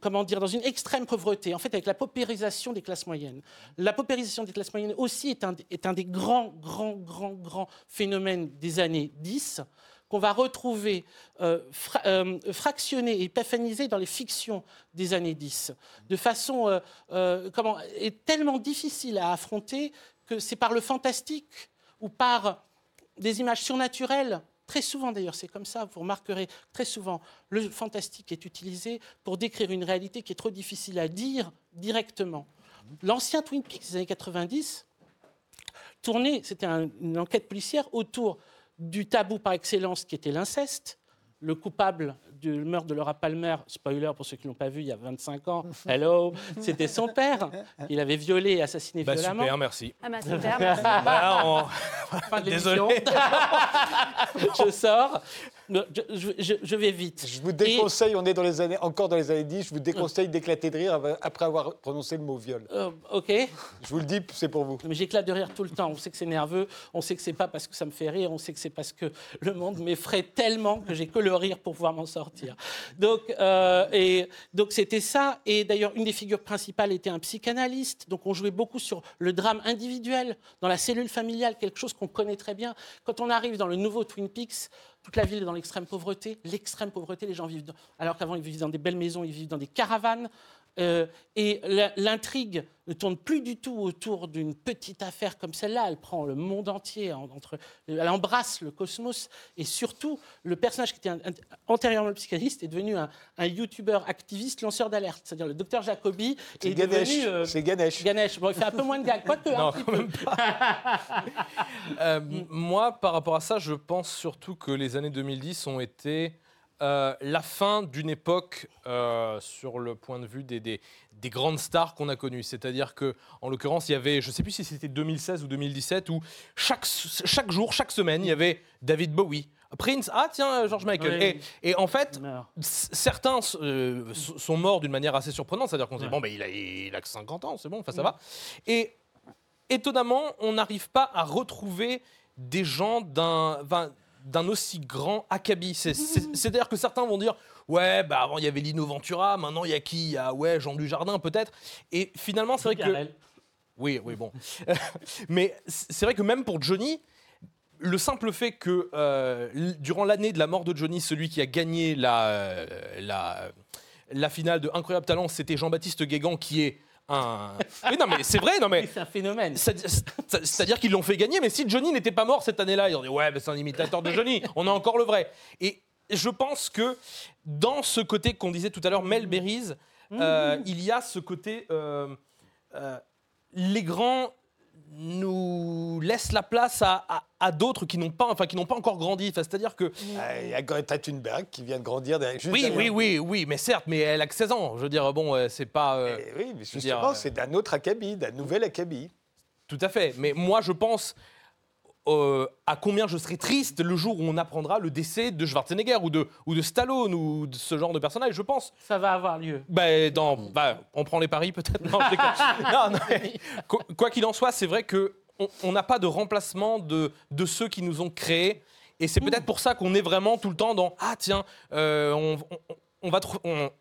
comment dire, dans une extrême pauvreté, en fait, avec la paupérisation des classes moyennes. La paupérisation des classes moyennes aussi est un, est un des grands, grands, grands, grands phénomènes des années 10 qu'on va retrouver euh, euh, et épaphanisé dans les fictions des années 10, de façon euh, euh, tellement difficile à affronter que c'est par le fantastique ou par des images surnaturelles. Très souvent d'ailleurs, c'est comme ça, vous remarquerez très souvent, le fantastique est utilisé pour décrire une réalité qui est trop difficile à dire directement. L'ancien Twin Peaks des années 90 tournait, c'était un- une enquête policière autour du tabou par excellence qui était l'inceste. Le coupable du meurtre de Laura Palmer, spoiler pour ceux qui ne l'ont pas vu il y a 25 ans, hello, c'était son père. Il avait violé et assassiné Bah, violemment. super, merci. Ah bah super, merci. Bah, on- Fin de Désolé. je sors. Je, je- je- je vais vite. Je vous Et- déconseille, on est dans les années, encore dans les années 10, je vous déconseille d'éclater de rire après avoir prononcé le mot viol. euh, ok. Je vous le dis, c'est pour vous. Mais j'éclate de rire tout le temps. On sait que c'est nerveux, on sait que c'est pas parce que ça me fait rire, on sait que c'est parce que le monde m'effraie tellement que j'ai que le rire pour pouvoir m'en sortir. Donc, euh, et donc c'était ça. Et d'ailleurs, une des figures principales était un psychanalyste. Donc, on jouait beaucoup sur le drame individuel dans la cellule familiale, quelque chose qu'on connaît très bien. Quand on arrive dans le nouveau Twin Peaks, toute la ville est dans l'extrême pauvreté. L'extrême pauvreté, les gens vivent, alors qu'avant ils vivaient dans des belles maisons, ils vivent dans des caravanes. Euh, et l'intrigue ne tourne plus du tout autour d'une petite affaire comme celle-là. Elle prend le monde entier, en- entre, elle embrasse le cosmos. Et surtout, le personnage qui était un- un- antérieurement le psychanalyste est devenu un, un youtubeur activiste lanceur d'alerte. C'est-à-dire le docteur Jacobi C'est est Ganesh. devenu... euh, C'est Ganesh. Ganesh. Bon, il fait un peu moins de gags, quoique Non, un petit peu. Euh, Moi, par rapport à ça, je pense surtout que les années 2010 ont été euh, la fin d'une époque euh, sur le point de vue des, des- des grandes stars qu'on a connues. C'est-à-dire que, en l'occurrence, il y avait, je ne sais plus si c'était 2016 ou 2017, où chaque, chaque jour, chaque semaine, il y avait David Bowie. Prince, ah tiens, George Michael. Oui. Et, et en fait, certains euh, sont morts d'une manière assez surprenante, c'est-à-dire qu'on se dit, Ouais. bon, ben, il, a, il a que 50 ans, c'est bon, enfin ça va. Et étonnamment, on n'arrive pas à retrouver des gens d'un, d'un aussi grand acabit. C'est- c'est- C'est-à-dire que certains vont dire ouais, bah avant il y avait Lino Ventura, maintenant il y a qui? Il y a ouais Jean Dujardin peut-être. Et finalement c'est vrai que oui, oui, bon. Mais c'est vrai que même pour Johnny, le simple fait que euh, durant l'année de la mort de Johnny, celui qui a gagné la, euh, la, la finale de Incroyable Talent, c'était Jean-Baptiste Guégan, qui est un. Oui, non, mais c'est vrai, non, mais. C'est un phénomène. C'est- c'est- C'est-à-dire qu'ils l'ont fait gagner, mais si Johnny n'était pas mort cette année-là, ils ont dit ouais, mais c'est un imitateur de Johnny, on a encore le vrai. Et je pense que dans ce côté qu'on disait tout à l'heure, Mel Berries, euh, il y a ce côté. euh, euh, les grands nous laissent la place à, à- à d'autres qui n'ont pas, enfin, qui n'ont pas encore grandi. Enfin, C'est-à-dire que Ah, Il y a Greta Thunberg qui vient de grandir derrière- juste oui, derrière. oui, oui, oui, mais certes, mais elle a que 16 ans. Je veux dire, bon, euh, c'est pas. euh, Eh oui, mais justement, euh, c'est d'un autre acabit, d'un nouvel acabit. Tout à fait. Mais moi, je pense euh, à combien je serais triste le jour où on apprendra le décès de Schwarzenegger ou de, ou de Stallone ou de ce genre de personnage. Je pense. Ça va avoir lieu. Bah, dans, bah, on prend les paris peut-être. Non. Non, non, mais quoi qu'il en soit, c'est vrai que on- n'a pas de remplacement de, de ceux qui nous ont créés. Et c'est peut-être pour ça qu'on est vraiment tout le temps dans Ah, tiens, euh, on, on- on va te,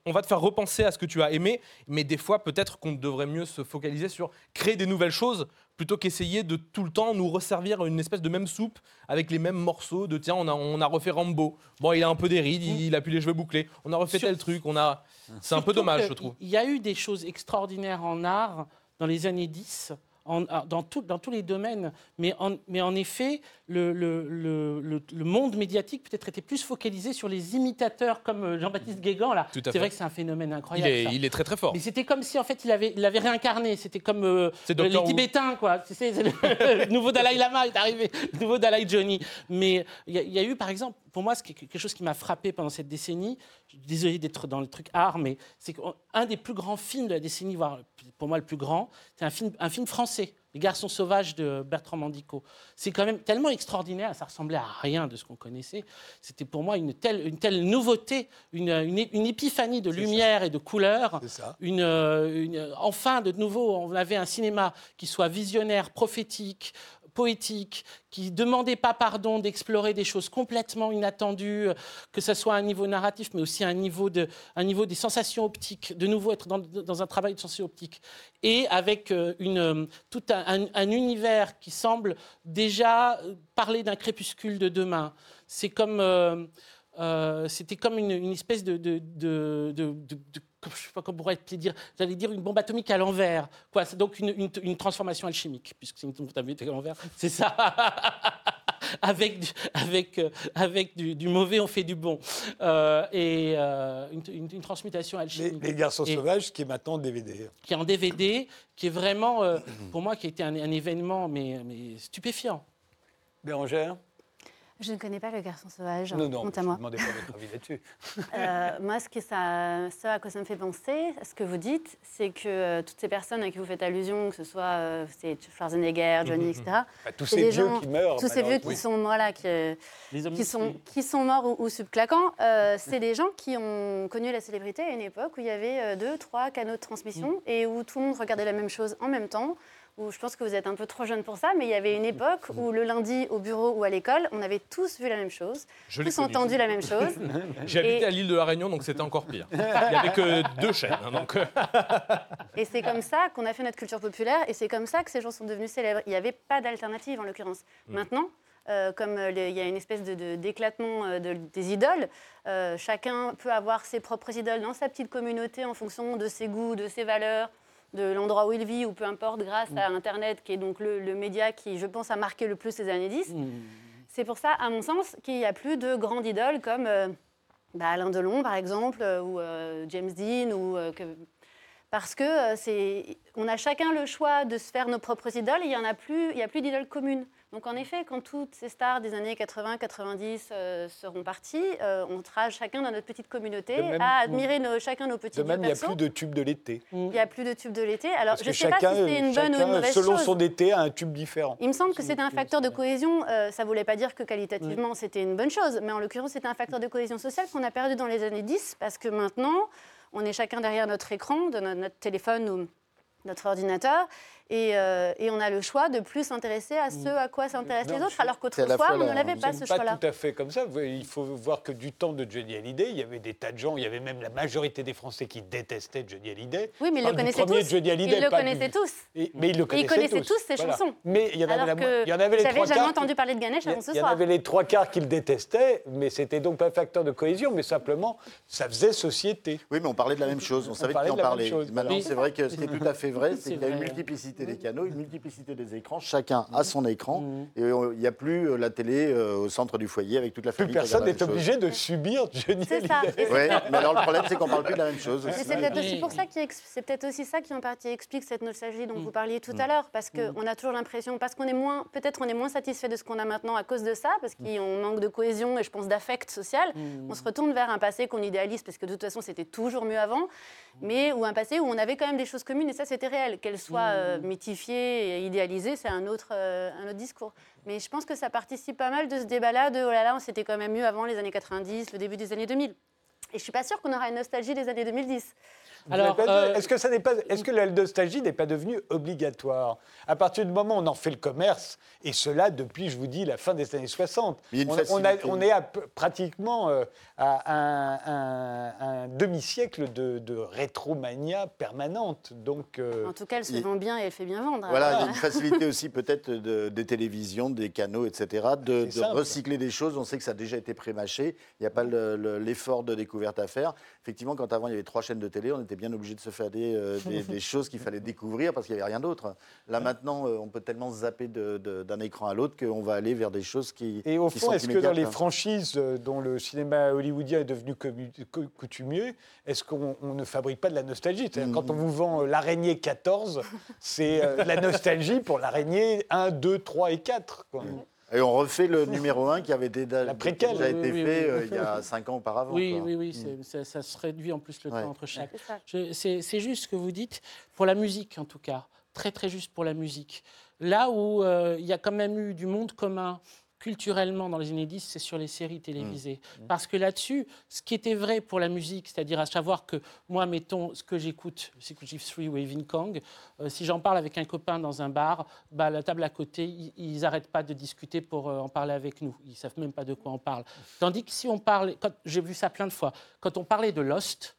on va te faire repenser à ce que tu as aimé. Mais des fois, peut-être qu'on devrait mieux se focaliser sur créer des nouvelles choses plutôt qu'essayer de tout le temps nous resservir une espèce de même soupe avec les mêmes morceaux de tiens, on a, on a refait Rambo. Bon, il a un peu des rides, il, il a plus les cheveux bouclés. On a refait Sur- tel truc. On a. C'est un peu dommage, je trouve. Il y a eu des choses extraordinaires en art dans les années 10. En- dans, tout- dans tous les domaines, mais en, mais en effet, le, le- le- le- le monde médiatique peut-être était plus focalisé sur les imitateurs comme euh, Jean-Baptiste Guégan. Là, c'est vrai que c'est un phénomène Il incroyable. est, il est très très fort. Mais c'était comme si en fait il avait, il avait réincarné. C'était comme euh, euh, les. Tibétains, quoi. Tu sais, c'est le, nouveau Dalai Lama est arrivé, le nouveau Dalai Johnny. Mais il y, a- il y a eu, par exemple, pour moi, ce qui est quelque chose qui m'a frappé pendant cette décennie. Désolé d'être dans le truc art, mais c'est qu'un des plus grands films de la décennie, voire pour moi le plus grand, c'est un film, un film français. Les Garçons sauvages de Bertrand Mandico. C'est quand même tellement extraordinaire, ça ressemblait à rien de ce qu'on connaissait. C'était pour moi une telle, une telle nouveauté, une, une, une épiphanie de lumière et de couleurs C'est ça. une, euh, une- enfin, de nouveau, on avait un cinéma qui soit visionnaire, prophétique, poétique, qui demandait pas pardon d'explorer des choses complètement inattendues, euh, que ce soit à un niveau narratif, mais aussi à un niveau, de, un niveau des sensations optiques, de nouveau être dans, dans un travail de sensations optiques, et avec euh, une, euh, tout un, un- un univers qui semble déjà parler d'un crépuscule de demain. C'est comme... c'était comme une, une espèce de- de- je sais pas comment on pourrait te dire, j'allais dire une bombe atomique à l'envers. Quoi, c'est donc une, une- une transformation alchimique, puisque c'est une bombe atomique à l'envers. C'est ça. avec du, avec, euh, avec du, du mauvais, on fait du bon. Euh, et euh, une, une- une transmutation Les, alchimique les Garçons Et- Sauvages, qui est maintenant en DVD. qui est en DVD, qui est vraiment, euh, pour moi, qui a été un, un événement mais, mais stupéfiant. Bérangère? Je ne connais pas le garçon sauvage. Non, non, je à ne demandais pas votre avis là-dessus. Euh, moi, ce, que ça, ce à quoi ça me fait penser, ce que vous dites, c'est que euh, toutes ces personnes à qui vous faites allusion, que ce soit euh, c'est Schwarzenegger, Johnny, etc., Bah, tous ces vieux gens- qui meurent. tous ces vieux qui sont, qui, euh, Les hommes qui sont, qui sont morts ou, ou subclaquants, euh, c'est des gens qui ont connu la célébrité à une époque où il y avait euh, deux, trois canaux de transmission et où tout le monde regardait la même chose en même temps. Où je pense que vous êtes un peu trop jeune pour ça, mais il y avait une époque où le lundi au bureau ou à l'école, on avait tous vu la même chose, Je tous entendu la même chose. J'ai habité Et- à l'île de la Réunion, donc c'était encore pire. Il n'y avait que deux chaînes. hein, donc, euh, Et c'est comme ça qu'on a fait notre culture populaire et c'est comme ça que ces gens sont devenus célèbres. Il n'y avait pas d'alternative en l'occurrence. Maintenant, euh, comme il y a une espèce de- de- d'éclatement euh, de- des idoles, euh, chacun peut avoir ses propres idoles dans sa petite communauté en fonction de ses goûts, de ses valeurs, de l'endroit où il vit ou peu importe, grâce à Internet qui est donc le, le média qui, je pense, a marqué le plus ces années 10. C'est pour ça, à mon sens, qu'il n'y a plus de grandes idoles comme euh, bah, Alain Delon, par exemple, euh, ou euh, James Dean, ou euh, que- parce que c'est, on a chacun le choix de se faire nos propres idoles et il y en a plus, il y a plus d'idoles communes. Donc en effet, quand toutes ces stars des années 80-90 euh, seront parties, euh, on sera chacun dans notre petite communauté même- à admirer nos- chacun nos petits De même, il n'y a persos. plus de tubes de l'été. Il n'y a plus de tubes de l'été. Alors Parce je ne que sais pas chacun, si c'est une bonne ou une mauvaise selon chose. son été, a un tube différent. Il me semble que c'est un facteur de cohésion. euh, ça ne voulait pas dire que qualitativement c'était une bonne chose, mais en l'occurrence c'était un facteur de cohésion sociale qu'on a perdu dans les années 10 parce que maintenant on est chacun derrière notre écran, de no- notre téléphone ou notre ordinateur, Et, euh, et on a le choix de plus s'intéresser à ce à quoi s'intéressent les autres, alors qu'autrefois, fois on ne la- l'avait Nous pas ce pas choix-là. tout à fait comme ça. Il faut voir que du temps de Johnny Hallyday, il y avait des tas de gens, il y avait même la majorité des Français qui détestaient Johnny Hallyday. Oui, mais ils le connaissaient tous. Johnny Hallyday, Ils le pas du- connaissaient tous. Et- mais ils le ils connaissaient, connaissaient tous ses Voilà. chansons. Mais il y en avait, Alors la mo- que il y en avait les j'avais trois jamais quarts entendu qui- parler de Ganesh il y- avant ce Il y en soir. avait les trois quarts qui le détestaient, mais c'était donc pas un facteur de cohésion, mais simplement, ça faisait société. Oui, mais on parlait de la même chose. On savait qui en parlait. Maintenant, c'est vrai que ce qui est tout à fait vrai, C'est qu'il y a une vrai. Multiplicité des canaux, une multiplicité des écrans. Chacun a son écran. Mhm. Et euh, il n'y a plus euh, la télé euh, au centre du foyer avec toute la Plus famille. qui personne n'est obligé de subir Johnny C'est ça. Ouais, mais alors le problème, c'est qu'on parle plus de la même chose. C'est peut-être aussi Oui. pour ça qui ex- c'est peut-être aussi ça qui en partie explique cette nostalgie dont Mm. vous parliez tout Mm. à l'heure, parce qu'on a toujours l'impression, parce qu'on est moins, peut-être on est moins satisfait de ce qu'on a maintenant à cause de ça, parce qu'on manque de cohésion et je pense d'affect social. Mm. On se retourne vers un passé qu'on idéalise parce que de toute façon c'était toujours mieux avant, mais ou un passé où on avait quand même des choses communes et ça c'était réel. Qu'elles soient mythifiées et idéalisées, c'est un autre, euh, un autre discours. Mais je pense que ça participe pas mal de ce débat-là de oh là là, c'était quand même mieux avant les années 90, le début des années 2000. Et je suis pas sûre qu'on aura une nostalgie des années 2010. Alors, euh, est-ce que ça n'est pas, est-ce que la nostalgie n'est pas devenue obligatoire? À partir du moment où on en fait le commerce, et cela depuis, je vous dis, la fin des années 60. Mais il y a une on, on a- facilité. on est à pratiquement euh, à un, un- un demi-siècle de, de rétromania permanente. Donc, euh, En tout cas, elle se vend bien et elle fait bien vendre. Voilà, il y a Alors, une facilité aussi peut-être de- des télévisions, des canaux, etc., de, recycler des choses. On sait que ça a déjà été prémâché. Il n'y a pas le- le- l'effort de découverte à faire. Effectivement, quand avant il y avait trois chaînes de télé, on était bien obligé de se faire des, euh, des- des choses qu'il fallait découvrir parce qu'il n'y avait rien d'autre. Là maintenant, euh, on peut tellement zapper d'un écran à l'autre qu'on va aller vers des choses qui. Et au fond, est-ce que dans les hein. franchises euh, dont le cinéma hollywoodien est devenu coutumier, est-ce qu'on on ne fabrique pas de la nostalgie? C'est-à-dire, Quand on vous vend l'araignée 14, c'est de la nostalgie pour l'araignée 1, 2, 3 et 4. quoi. Et on refait le numéro 1 qui avait été, La préquelle. déjà Oui, été oui, fait oui. euh, il y a 5 ans auparavant. Oui, quoi. oui, oui, c'est- ça, ça se réduit en plus le Ouais. temps entre chaque. c'est juste ce que vous dites, pour la musique en tout cas, très très juste pour la musique. Là où euh, il y a quand même eu du monde commun culturellement dans les 10, c'est sur les séries télévisées. Parce que là-dessus, ce qui était vrai pour la musique, c'est-à-dire à savoir que moi, mettons, ce que j'écoute, Secretive 3 ou Evin Kong, euh, si j'en parle avec un copain dans un bar, bah, la table à côté, ils- n'arrêtent pas de discuter pour euh, en parler avec nous. Ils savent même pas de quoi on parle. Tandis que si on parle, j'ai vu ça plein de fois, quand on parlait de Lost,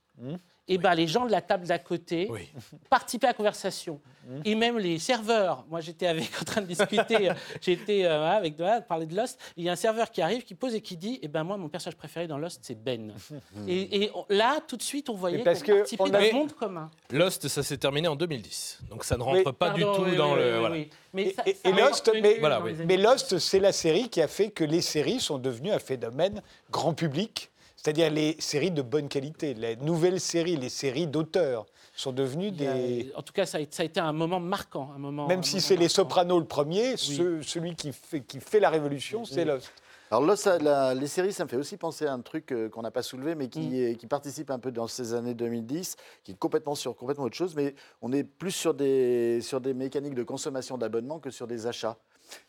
et ben, les gens de la table d'à côté Oui. participaient à la conversation. Et même les serveurs. Moi, j'étais avec en train de discuter, euh, j'étais euh, avec voilà, parler de Lost. Il y a un serveur qui arrive, qui pose et qui dit Eh ben moi, mon personnage préféré dans Lost, c'est Ben. et et on- là, tout de suite, on voyait qu'on que participait on dans a- le monde commun. Lost, ça s'est terminé en 2010. Donc ça ne rentre Mais- pas Pardon, du tout oui, dans le. oui, voilà. oui. Mais Et- ça- et- ça et a Lost, Voilà, Mais Lost, c'est la série qui a fait que les séries sont devenues un phénomène grand public. C'est-à-dire les séries de bonne qualité, les nouvelles séries, les séries d'auteurs sont devenues des... En tout cas, ça a, ça a été un moment marquant. Un moment, Même un si c'est Les. Sopranos le premier, ce- celui qui fait, qui fait la révolution, c'est Lost. Alors là, ça- la- les séries, ça me fait aussi penser à un truc euh, qu'on n'a pas soulevé, mais qui, Mm. est- qui participe un peu dans ces années 2010, qui est complètement sur complètement autre chose, mais on est plus sur des, sur des mécaniques de consommation d'abonnement que sur des achats.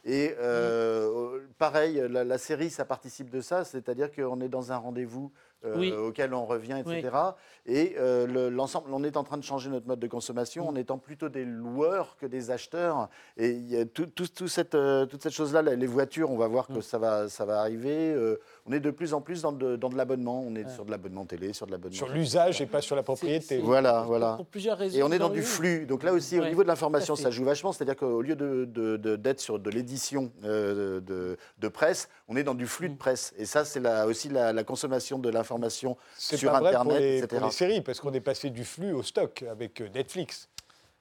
Et euh, pareil, la, la série, ça participe de ça, c'est-à-dire qu'on est dans un rendez-vous euh, Oui. auquel on revient, Oui. etc. Et euh, le- l'ensemble, on est en train de changer notre mode de consommation en étant plutôt des loueurs que des acheteurs. Et il y a tout, tout- tout cette, toute cette chose-là, là, les voitures, on va voir que ça, va, ça va arriver. On est de plus en plus dans de, dans de l'abonnement. On est sur de l'abonnement télé, sur de l'abonnement. Sur l'usage et pas sur la propriété. c'est- Voilà, voilà. Pour plusieurs raisons. Et on est dans du flux. Donc là aussi, au niveau de l'information, ça joue vachement. C'est-à-dire qu'au lieu de, de- de- d'être sur de l'édition euh, de, de presse, on est dans du flux de presse. Et ça, c'est la- aussi la, la consommation de l'information C'est sur pas vrai Internet, pour les, etc. pour les séries, parce qu'on est passé du flux au stock avec euh, Netflix.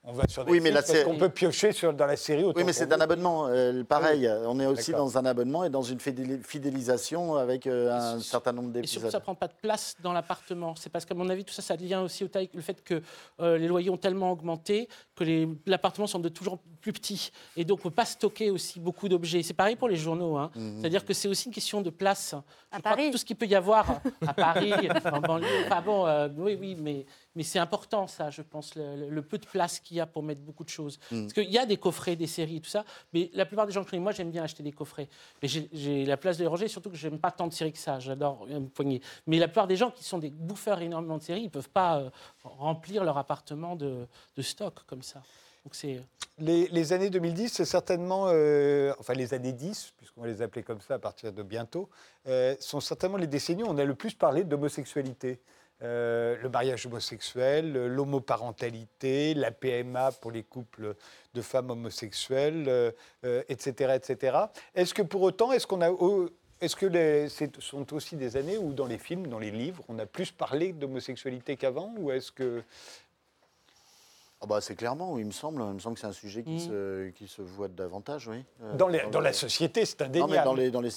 On va sur Oui, Netflix mais là, parce c'est- qu'on peut piocher sur, dans la série Oui, mais c'est un abonnement. euh, pareil, on est aussi dans un abonnement et dans une fidéli- fidélisation avec euh, un sur- certain nombre Et surtout, d'épisodes. ça ne prend pas de place dans l'appartement. C'est parce qu'à mon avis, tout ça, ça vient aussi au taille, le fait que euh, les loyers ont tellement augmenté que les l'appartement semble de toujours plus petit. Et donc, on ne peut pas stocker aussi beaucoup d'objets. C'est pareil pour les journaux. hein. Mhm. C'est-à-dire que c'est aussi une question de place. Je À crois que Paris. Tout ce qu'il peut y avoir à Paris, en banlieue. Enfin bon, euh, oui, oui, mais, mais c'est important, ça, je pense, le, peu de place qu'il y a pour mettre beaucoup de choses. Mhm. Parce qu'il y a des coffrets, des séries et tout ça, mais la plupart des gens que je connais, moi, j'aime bien acheter des coffrets. Mais j'ai- la place de les ranger, surtout que j'aime pas tant de séries que ça. J'adore une poignée. Mais la plupart des gens qui sont des bouffeurs énormément de séries, ils peuvent pas euh, remplir leur appartement de, de stock comme ça. Donc c'est Les, les années 2010, c'est certainement, euh, enfin les années 10, puisqu'on va les appeler comme ça à partir de bientôt, euh, sont certainement les décennies où on a le plus parlé d'homosexualité. Euh, le mariage homosexuel, l'homoparentalité, la PMA pour les couples de femmes homosexuelles, euh, euh, etc., etc. Est-ce que pour autant, est-ce qu'on a, est-ce que les- ce sont aussi des années où dans les films, dans les livres, on a plus parlé d'homosexualité qu'avant, ou est-ce que Ah bah, c'est clairement, il me semble. Il me semble que c'est un sujet qui, Mm. se, qui se voit davantage, oui. Dans, les- dans la société, c'est Non, indéniable mais dans les, dans les,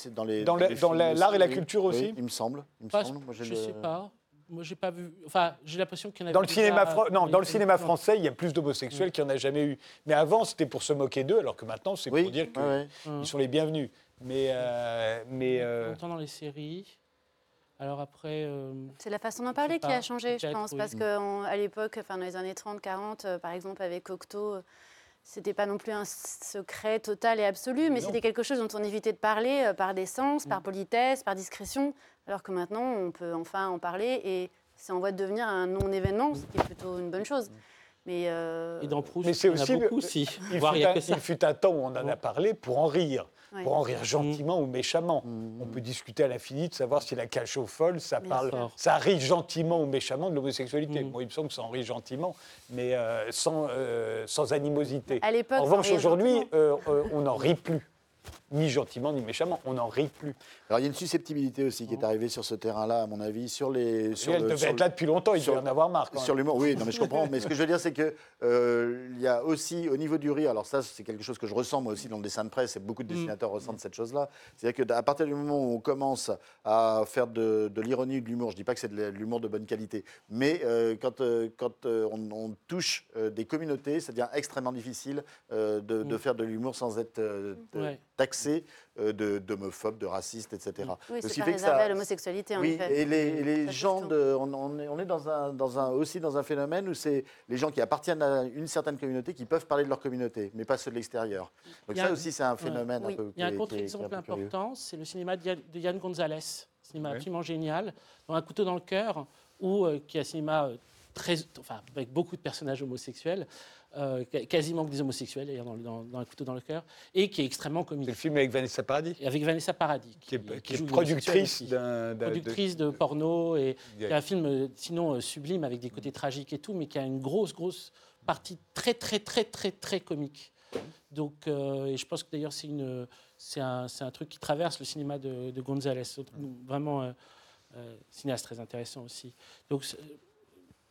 dans les, Dans l'art et la oui. culture aussi Oui, il me semble. Il me pas- semble. Moi, j'ai je le- sais pas. Moi, j'ai pas vu. Enfin, j'ai l'impression qu'il y en a Dans le cinéma, fran- non, dans le cinéma français. il y a plus d'homosexuels qu'il n'y en a jamais eu. Mais avant, c'était pour se moquer d'eux, alors que maintenant, c'est Oui, pour dire qu'ils sont les bienvenus. Mais, euh, mais euh, Longtemps dans les séries. Alors après. euh, C'est la façon d'en parler qui a changé, je pense. oui. Parce qu'à l'époque, enfin, dans les années 30, 40, euh, par exemple, avec Cocteau, euh, c'était pas non plus un secret total et absolu, mais c'était quelque chose dont on évitait de parler euh, par décence, Mm. par politesse, par discrétion. Alors que maintenant, on peut enfin en parler et c'est en voie de devenir un non-événement, ce qui est plutôt une bonne chose. Mais, euh, Et dans Proust, Mais c'est il y en a aussi le- beaucoup aussi. il, fut il y a un, que ça. il fut un temps où on en a parlé pour en rire. ouais. Pour en rire gentiment ou méchamment. Mm. On peut discuter à l'infini de savoir si la cage aux folles, ça Bien parle, sûr. ça rit gentiment ou méchamment de l'homosexualité. Moi, il me semble que ça en rit gentiment, mais euh, sans, euh, sans animosité. À l'époque, En revanche, aujourd'hui, euh, euh, on n'en rit plus. Ni gentiment, ni méchamment. On n'en rit plus. Alors, il y a une susceptibilité aussi qui est arrivée sur ce terrain-là, à mon avis, sur les. Sur elle le- devait sur être le- là depuis longtemps, il sur- devait en avoir marre. quand Sur l'humour, oui, non, mais je comprends. mais ce que je veux dire, c'est que euh, il y a aussi au niveau du rire. Alors ça, c'est quelque chose que je ressens moi aussi dans le dessin de presse. Et beaucoup de Mm. dessinateurs ressentent cette chose-là. C'est-à-dire qu'à partir du moment où on commence à faire de, de l'ironie ou de l'humour, je dis pas que c'est de l'humour de bonne qualité, mais euh, quand, euh, quand euh, on, on touche euh, des communautés, ça devient extrêmement difficile euh, de, de Mm. faire de l'humour sans être euh, Ouais. taxé euh, de- d'homophobe, de raciste, etc. Oui, Ce c'est pas réservé ça- à l'homosexualité, en oui, effet. et les, et les Ça touche gens, de, on, on est, on est dans un, dans un, aussi dans un phénomène où c'est les gens qui appartiennent à une certaine communauté qui peuvent parler de leur communauté, mais pas ceux de l'extérieur. Donc y a ça un- aussi, c'est un phénomène Oui. un peu. Il y a un contre-exemple un peu curieux. important, c'est le cinéma de Yann, de Yann Gonzalez, cinéma Oui. absolument génial, dans Un couteau dans le cœur, où, euh, qui est un cinéma euh, très, enfin, avec beaucoup de personnages homosexuels, euh, quasiment que des homosexuels d'ailleurs dans, le- dans- dans Un couteau dans le cœur, et qui est extrêmement C'est le comique. film avec Vanessa Paradis, Et avec Vanessa Paradis, qui est, qui productrice d'un. productrice de porno et qui est un film euh, sinon euh, sublime avec des côtés tragiques et tout, mais qui a une grosse grosse partie très très très très très comique. Donc euh, et je pense que d'ailleurs c'est une c'est un, c'est un truc qui traverse le cinéma de, de González, vraiment euh, euh, cinéaste très intéressant aussi. Donc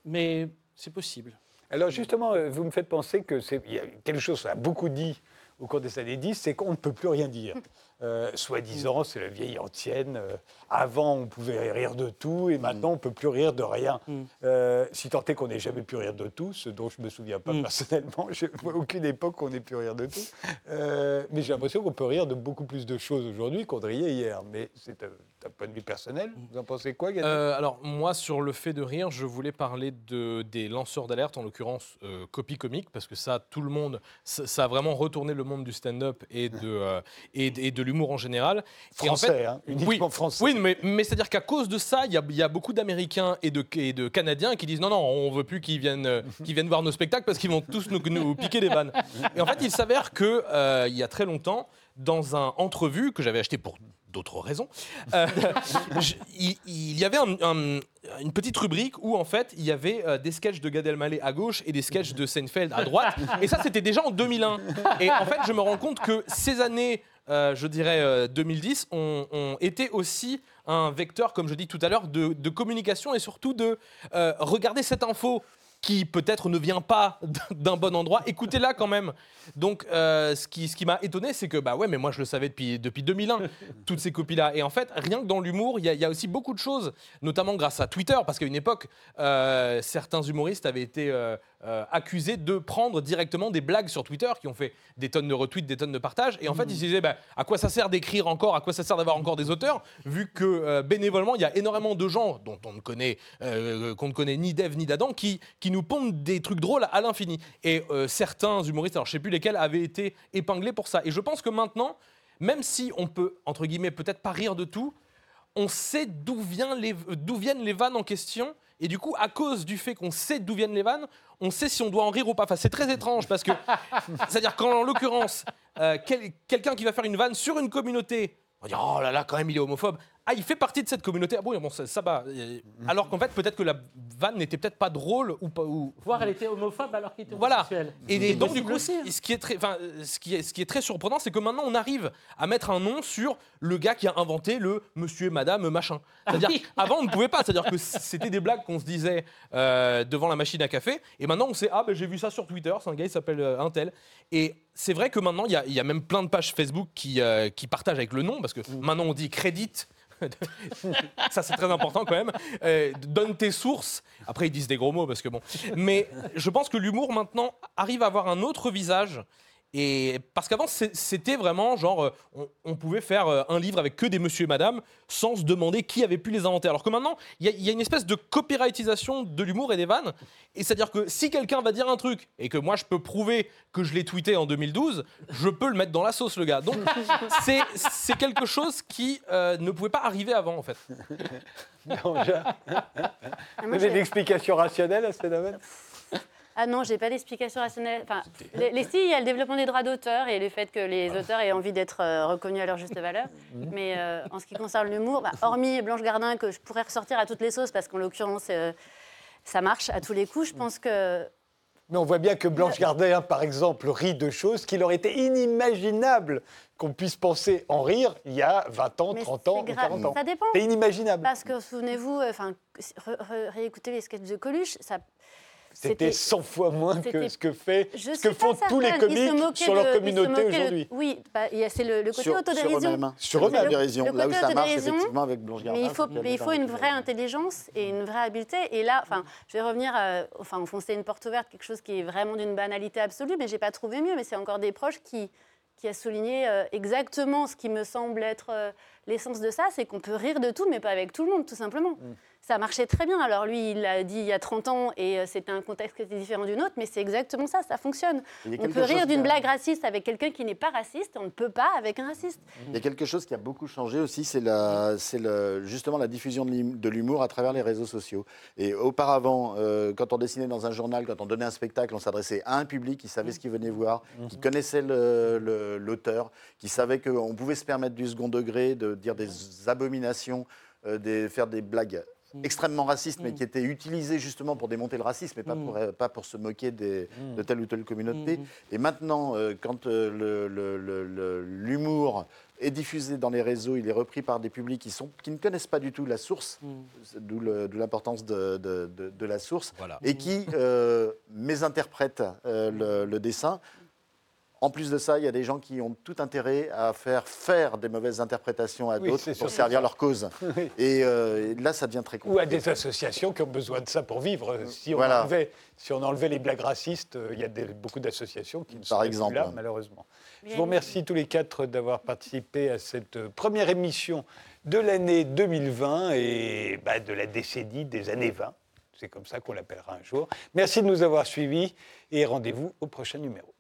mais c'est possible. Alors justement, euh, vous me faites penser que c'est quelque chose qu'on a beaucoup dit au cours des années 10, c'est qu'on ne peut plus rien dire. Euh, Soi-disant, c'est la vieille ancienne. euh, avant, on pouvait rire de tout et maintenant, on ne peut plus rire de rien. Mm. Euh, si tant est qu'on n'ait jamais pu rire de tout, ce dont je ne me souviens pas Mm. personnellement, je vois aucune époque où on n'ait pu rire de tout. Mais j'ai l'impression qu'on peut rire de beaucoup plus de choses aujourd'hui qu'on riait hier. Mais c'est un, un point de vue personnel. Vous en pensez quoi, Gaëtan Euh, alors moi sur le fait de rire, je voulais parler de, des lanceurs d'alerte, en l'occurrence euh, Copy Comique, parce que ça, tout le monde, ça, ça a vraiment retourné le monde du stand-up et de, euh, et, de- et de l'humour en général. Et en Français, fait- hein, uniquement oui, français. Oui, mais, mais c'est-à-dire qu'à cause de ça, il y a, il y a beaucoup d'Américains et de, et de Canadiens qui disent non, non, on veut plus qu'ils viennent, qu'ils viennent voir nos spectacles parce qu'ils vont tous nous, nous piquer des vannes. Et en fait, il s'avère que euh, il y a très longtemps, dans un entrevue que j'avais acheté pour d'autres raisons, euh, je- il, il y avait un- un- une petite rubrique où en fait il y avait euh, des sketchs de Gad Elmaleh à gauche et des sketchs de Seinfeld à droite. Et ça, c'était déjà en 2001. Et en fait, je me rends compte que ces années, euh, je dirais euh, 2010, ont, ont été aussi un vecteur, comme je dis tout à l'heure, de, de communication et surtout de regarder cette info qui peut-être ne vient pas d'un bon endroit, écoutez-la quand même. Donc, euh, ce qui, ce qui m'a étonné, c'est que, bah ouais, mais moi je le savais depuis, depuis 2001, toutes ces copies-là. Et en fait, rien que dans l'humour, il y, a- il y a aussi beaucoup de choses, notamment grâce à Twitter, parce qu'à une époque, euh, certains humoristes avaient été euh, euh, accusés de prendre directement des blagues sur Twitter, qui ont fait des tonnes de retweets, des tonnes de partages. Et en fait, ils se disaient, bah, à quoi ça sert d'écrire encore, à quoi ça sert d'avoir encore des auteurs, vu que euh, bénévolement, il y a énormément de gens dont on ne connaît, euh, qu'on ne connaît ni d'Ève ni d'Adam, qui, qui nous pondent des trucs drôles à l'infini. Et euh, certains humoristes, alors je sais plus lesquels, avaient été épinglés pour ça. Et je pense que maintenant, même si on peut, entre guillemets, peut-être pas rire de tout, on sait d'où vient les- d'où viennent les vannes en question. Et du coup, à cause du fait qu'on sait d'où viennent les vannes, on sait si on doit en rire ou pas. Enfin, c'est très étrange parce que, c'est-à-dire qu'en l'occurrence, euh, quel- quelqu'un qui va faire une vanne sur une communauté, on va dire oh là là, quand même, il est homophobe. Ah, il fait partie de cette communauté. Ah bon, bon ça, ça va. Euh, Alors qu'en fait, peut-être que la vanne n'était peut-être pas drôle ou pas. Ou... Voir, elle était homophobe alors qu'il était Voilà. homosexuel. Et, C'est donc, du coup, aussi, hein. ce qui est très, enfin, ce qui est, ce qui est très surprenant, c'est que maintenant, on arrive à mettre un nom sur le gars qui a inventé le monsieur et madame machin. C'est-à-dire, Ah oui. avant, on ne pouvait pas. C'est-à-dire que c'était des blagues qu'on se disait euh, devant la machine à café. Et maintenant, on sait, ah, ben, j'ai vu ça sur Twitter, c'est un gars, il s'appelle euh, un tel. Et c'est vrai que maintenant, il y a, il y a même plein de pages Facebook qui, euh, qui partagent avec le nom, parce que Mm. maintenant, on dit crédit. ça c'est très important quand même. Euh, donne tes sources. Après ils disent des gros mots parce que bon. Mais je pense que l'humour maintenant arrive à avoir un autre visage. Et parce qu'avant c'était vraiment genre euh, on, on pouvait faire euh, un livre avec que des monsieur et madame sans se demander qui avait pu les inventer. Alors que maintenant il y, a- il y a une espèce de copyrightisation de l'humour et des vannes. Et c'est à dire que si quelqu'un va dire un truc et que moi je peux prouver que je l'ai tweeté en 2012, je peux le mettre dans la sauce le gars. Donc c'est c'est quelque chose qui euh, ne pouvait pas arriver avant en fait. Non, j'ai- Ah, Vous avez j'ai- une explication rationnelle à ce phénomène? Ah non, j'ai pas d'explication rationnelle. Enfin, les, les- si, il y a le développement des droits d'auteur et le fait que les auteurs aient envie d'être euh, reconnus à leur juste valeur. Mais euh, en ce qui concerne l'humour, bah, hormis Blanche Gardin, que je pourrais ressortir à toutes les sauces, parce qu'en l'occurrence, euh, ça marche à tous les coups, je pense que Mais on voit bien que Blanche Gardin, par exemple, rit de choses qu'il aurait été inimagignable qu'on puisse penser en rire il y a 20 ans, Mais 30 ans c'est ou grave. 40 ans. Ça dépend. C'est inimaginable. Parce que souvenez-vous, enfin, réécoutez les sketchs de Coluche, ça. C'était 100 fois moins que ce que, fait, Je ce suis que font tous les comiques sur leur communauté de- aujourd'hui. Oui, bah, il y a- c'est le, le côté Sur, sur autodérision. eux-mêmes. Sur Là où ça marche, effectivement, avec Blanche Gardin. Mais il faut, mais il une vraie intelligence et une vraie habileté. Et là, enfin, je vais revenir, à, enfin, enfoncer une porte ouverte, quelque chose qui est vraiment d'une banalité absolue, mais j'ai pas trouvé mieux. Mais c'est encore des proches qui, qui a souligné euh, exactement ce qui me semble être euh, l'essence de ça, c'est qu'on peut rire de tout, mais pas avec tout le monde, tout simplement. Ça marchait très bien. Alors lui, il l'a dit il y a 30 ans et euh, c'était un contexte qui était différent du nôtre, mais c'est exactement ça, ça fonctionne. On peut rire d'une a- blague raciste avec quelqu'un qui n'est pas raciste, on ne peut pas avec un raciste. Il y a quelque chose qui a beaucoup changé aussi, c'est la, c'est le, justement la diffusion de l'hum- de l'humour à travers les réseaux sociaux. Et auparavant, euh, quand on dessinait dans un journal, quand on donnait un spectacle, on s'adressait à un public qui savait ce qu'il venait voir, qui connaissait le- le- l'auteur, qui savait qu'on pouvait se permettre du second degré, de dire des abominations, euh, des, faire des blagues extrêmement racistes, mais qui étaient utilisées justement pour démonter le racisme et pas, pour, euh, pas pour se moquer des- de telle ou telle communauté. Et maintenant, euh, quand euh, l'humour est diffusé dans les réseaux, il est repris par des publics qui, sont, qui ne connaissent pas du tout la source, d'où l'importance de, de- de- de la source, Voilà. et qui euh, mésinterprètent euh, le, le dessin. En plus de ça, il y a des gens qui ont tout intérêt à faire faire des mauvaises interprétations à Oui, d'autres pour servir ça. leur cause. Oui. Et, euh, et là, ça devient très Ou à compliqué. des associations qui ont besoin de ça pour vivre. Si on, Voilà. enlevait, si on enlevait les blagues racistes, euh, il y a des- beaucoup d'associations qui ne sont plus là, malheureusement. Je vous remercie tous les quatre d'avoir participé à cette euh, première émission de l'année 2020 et bah, de la décennie des années 20. C'est comme ça qu'on l'appellera un jour. Merci de nous avoir suivis et rendez-vous au prochain numéro.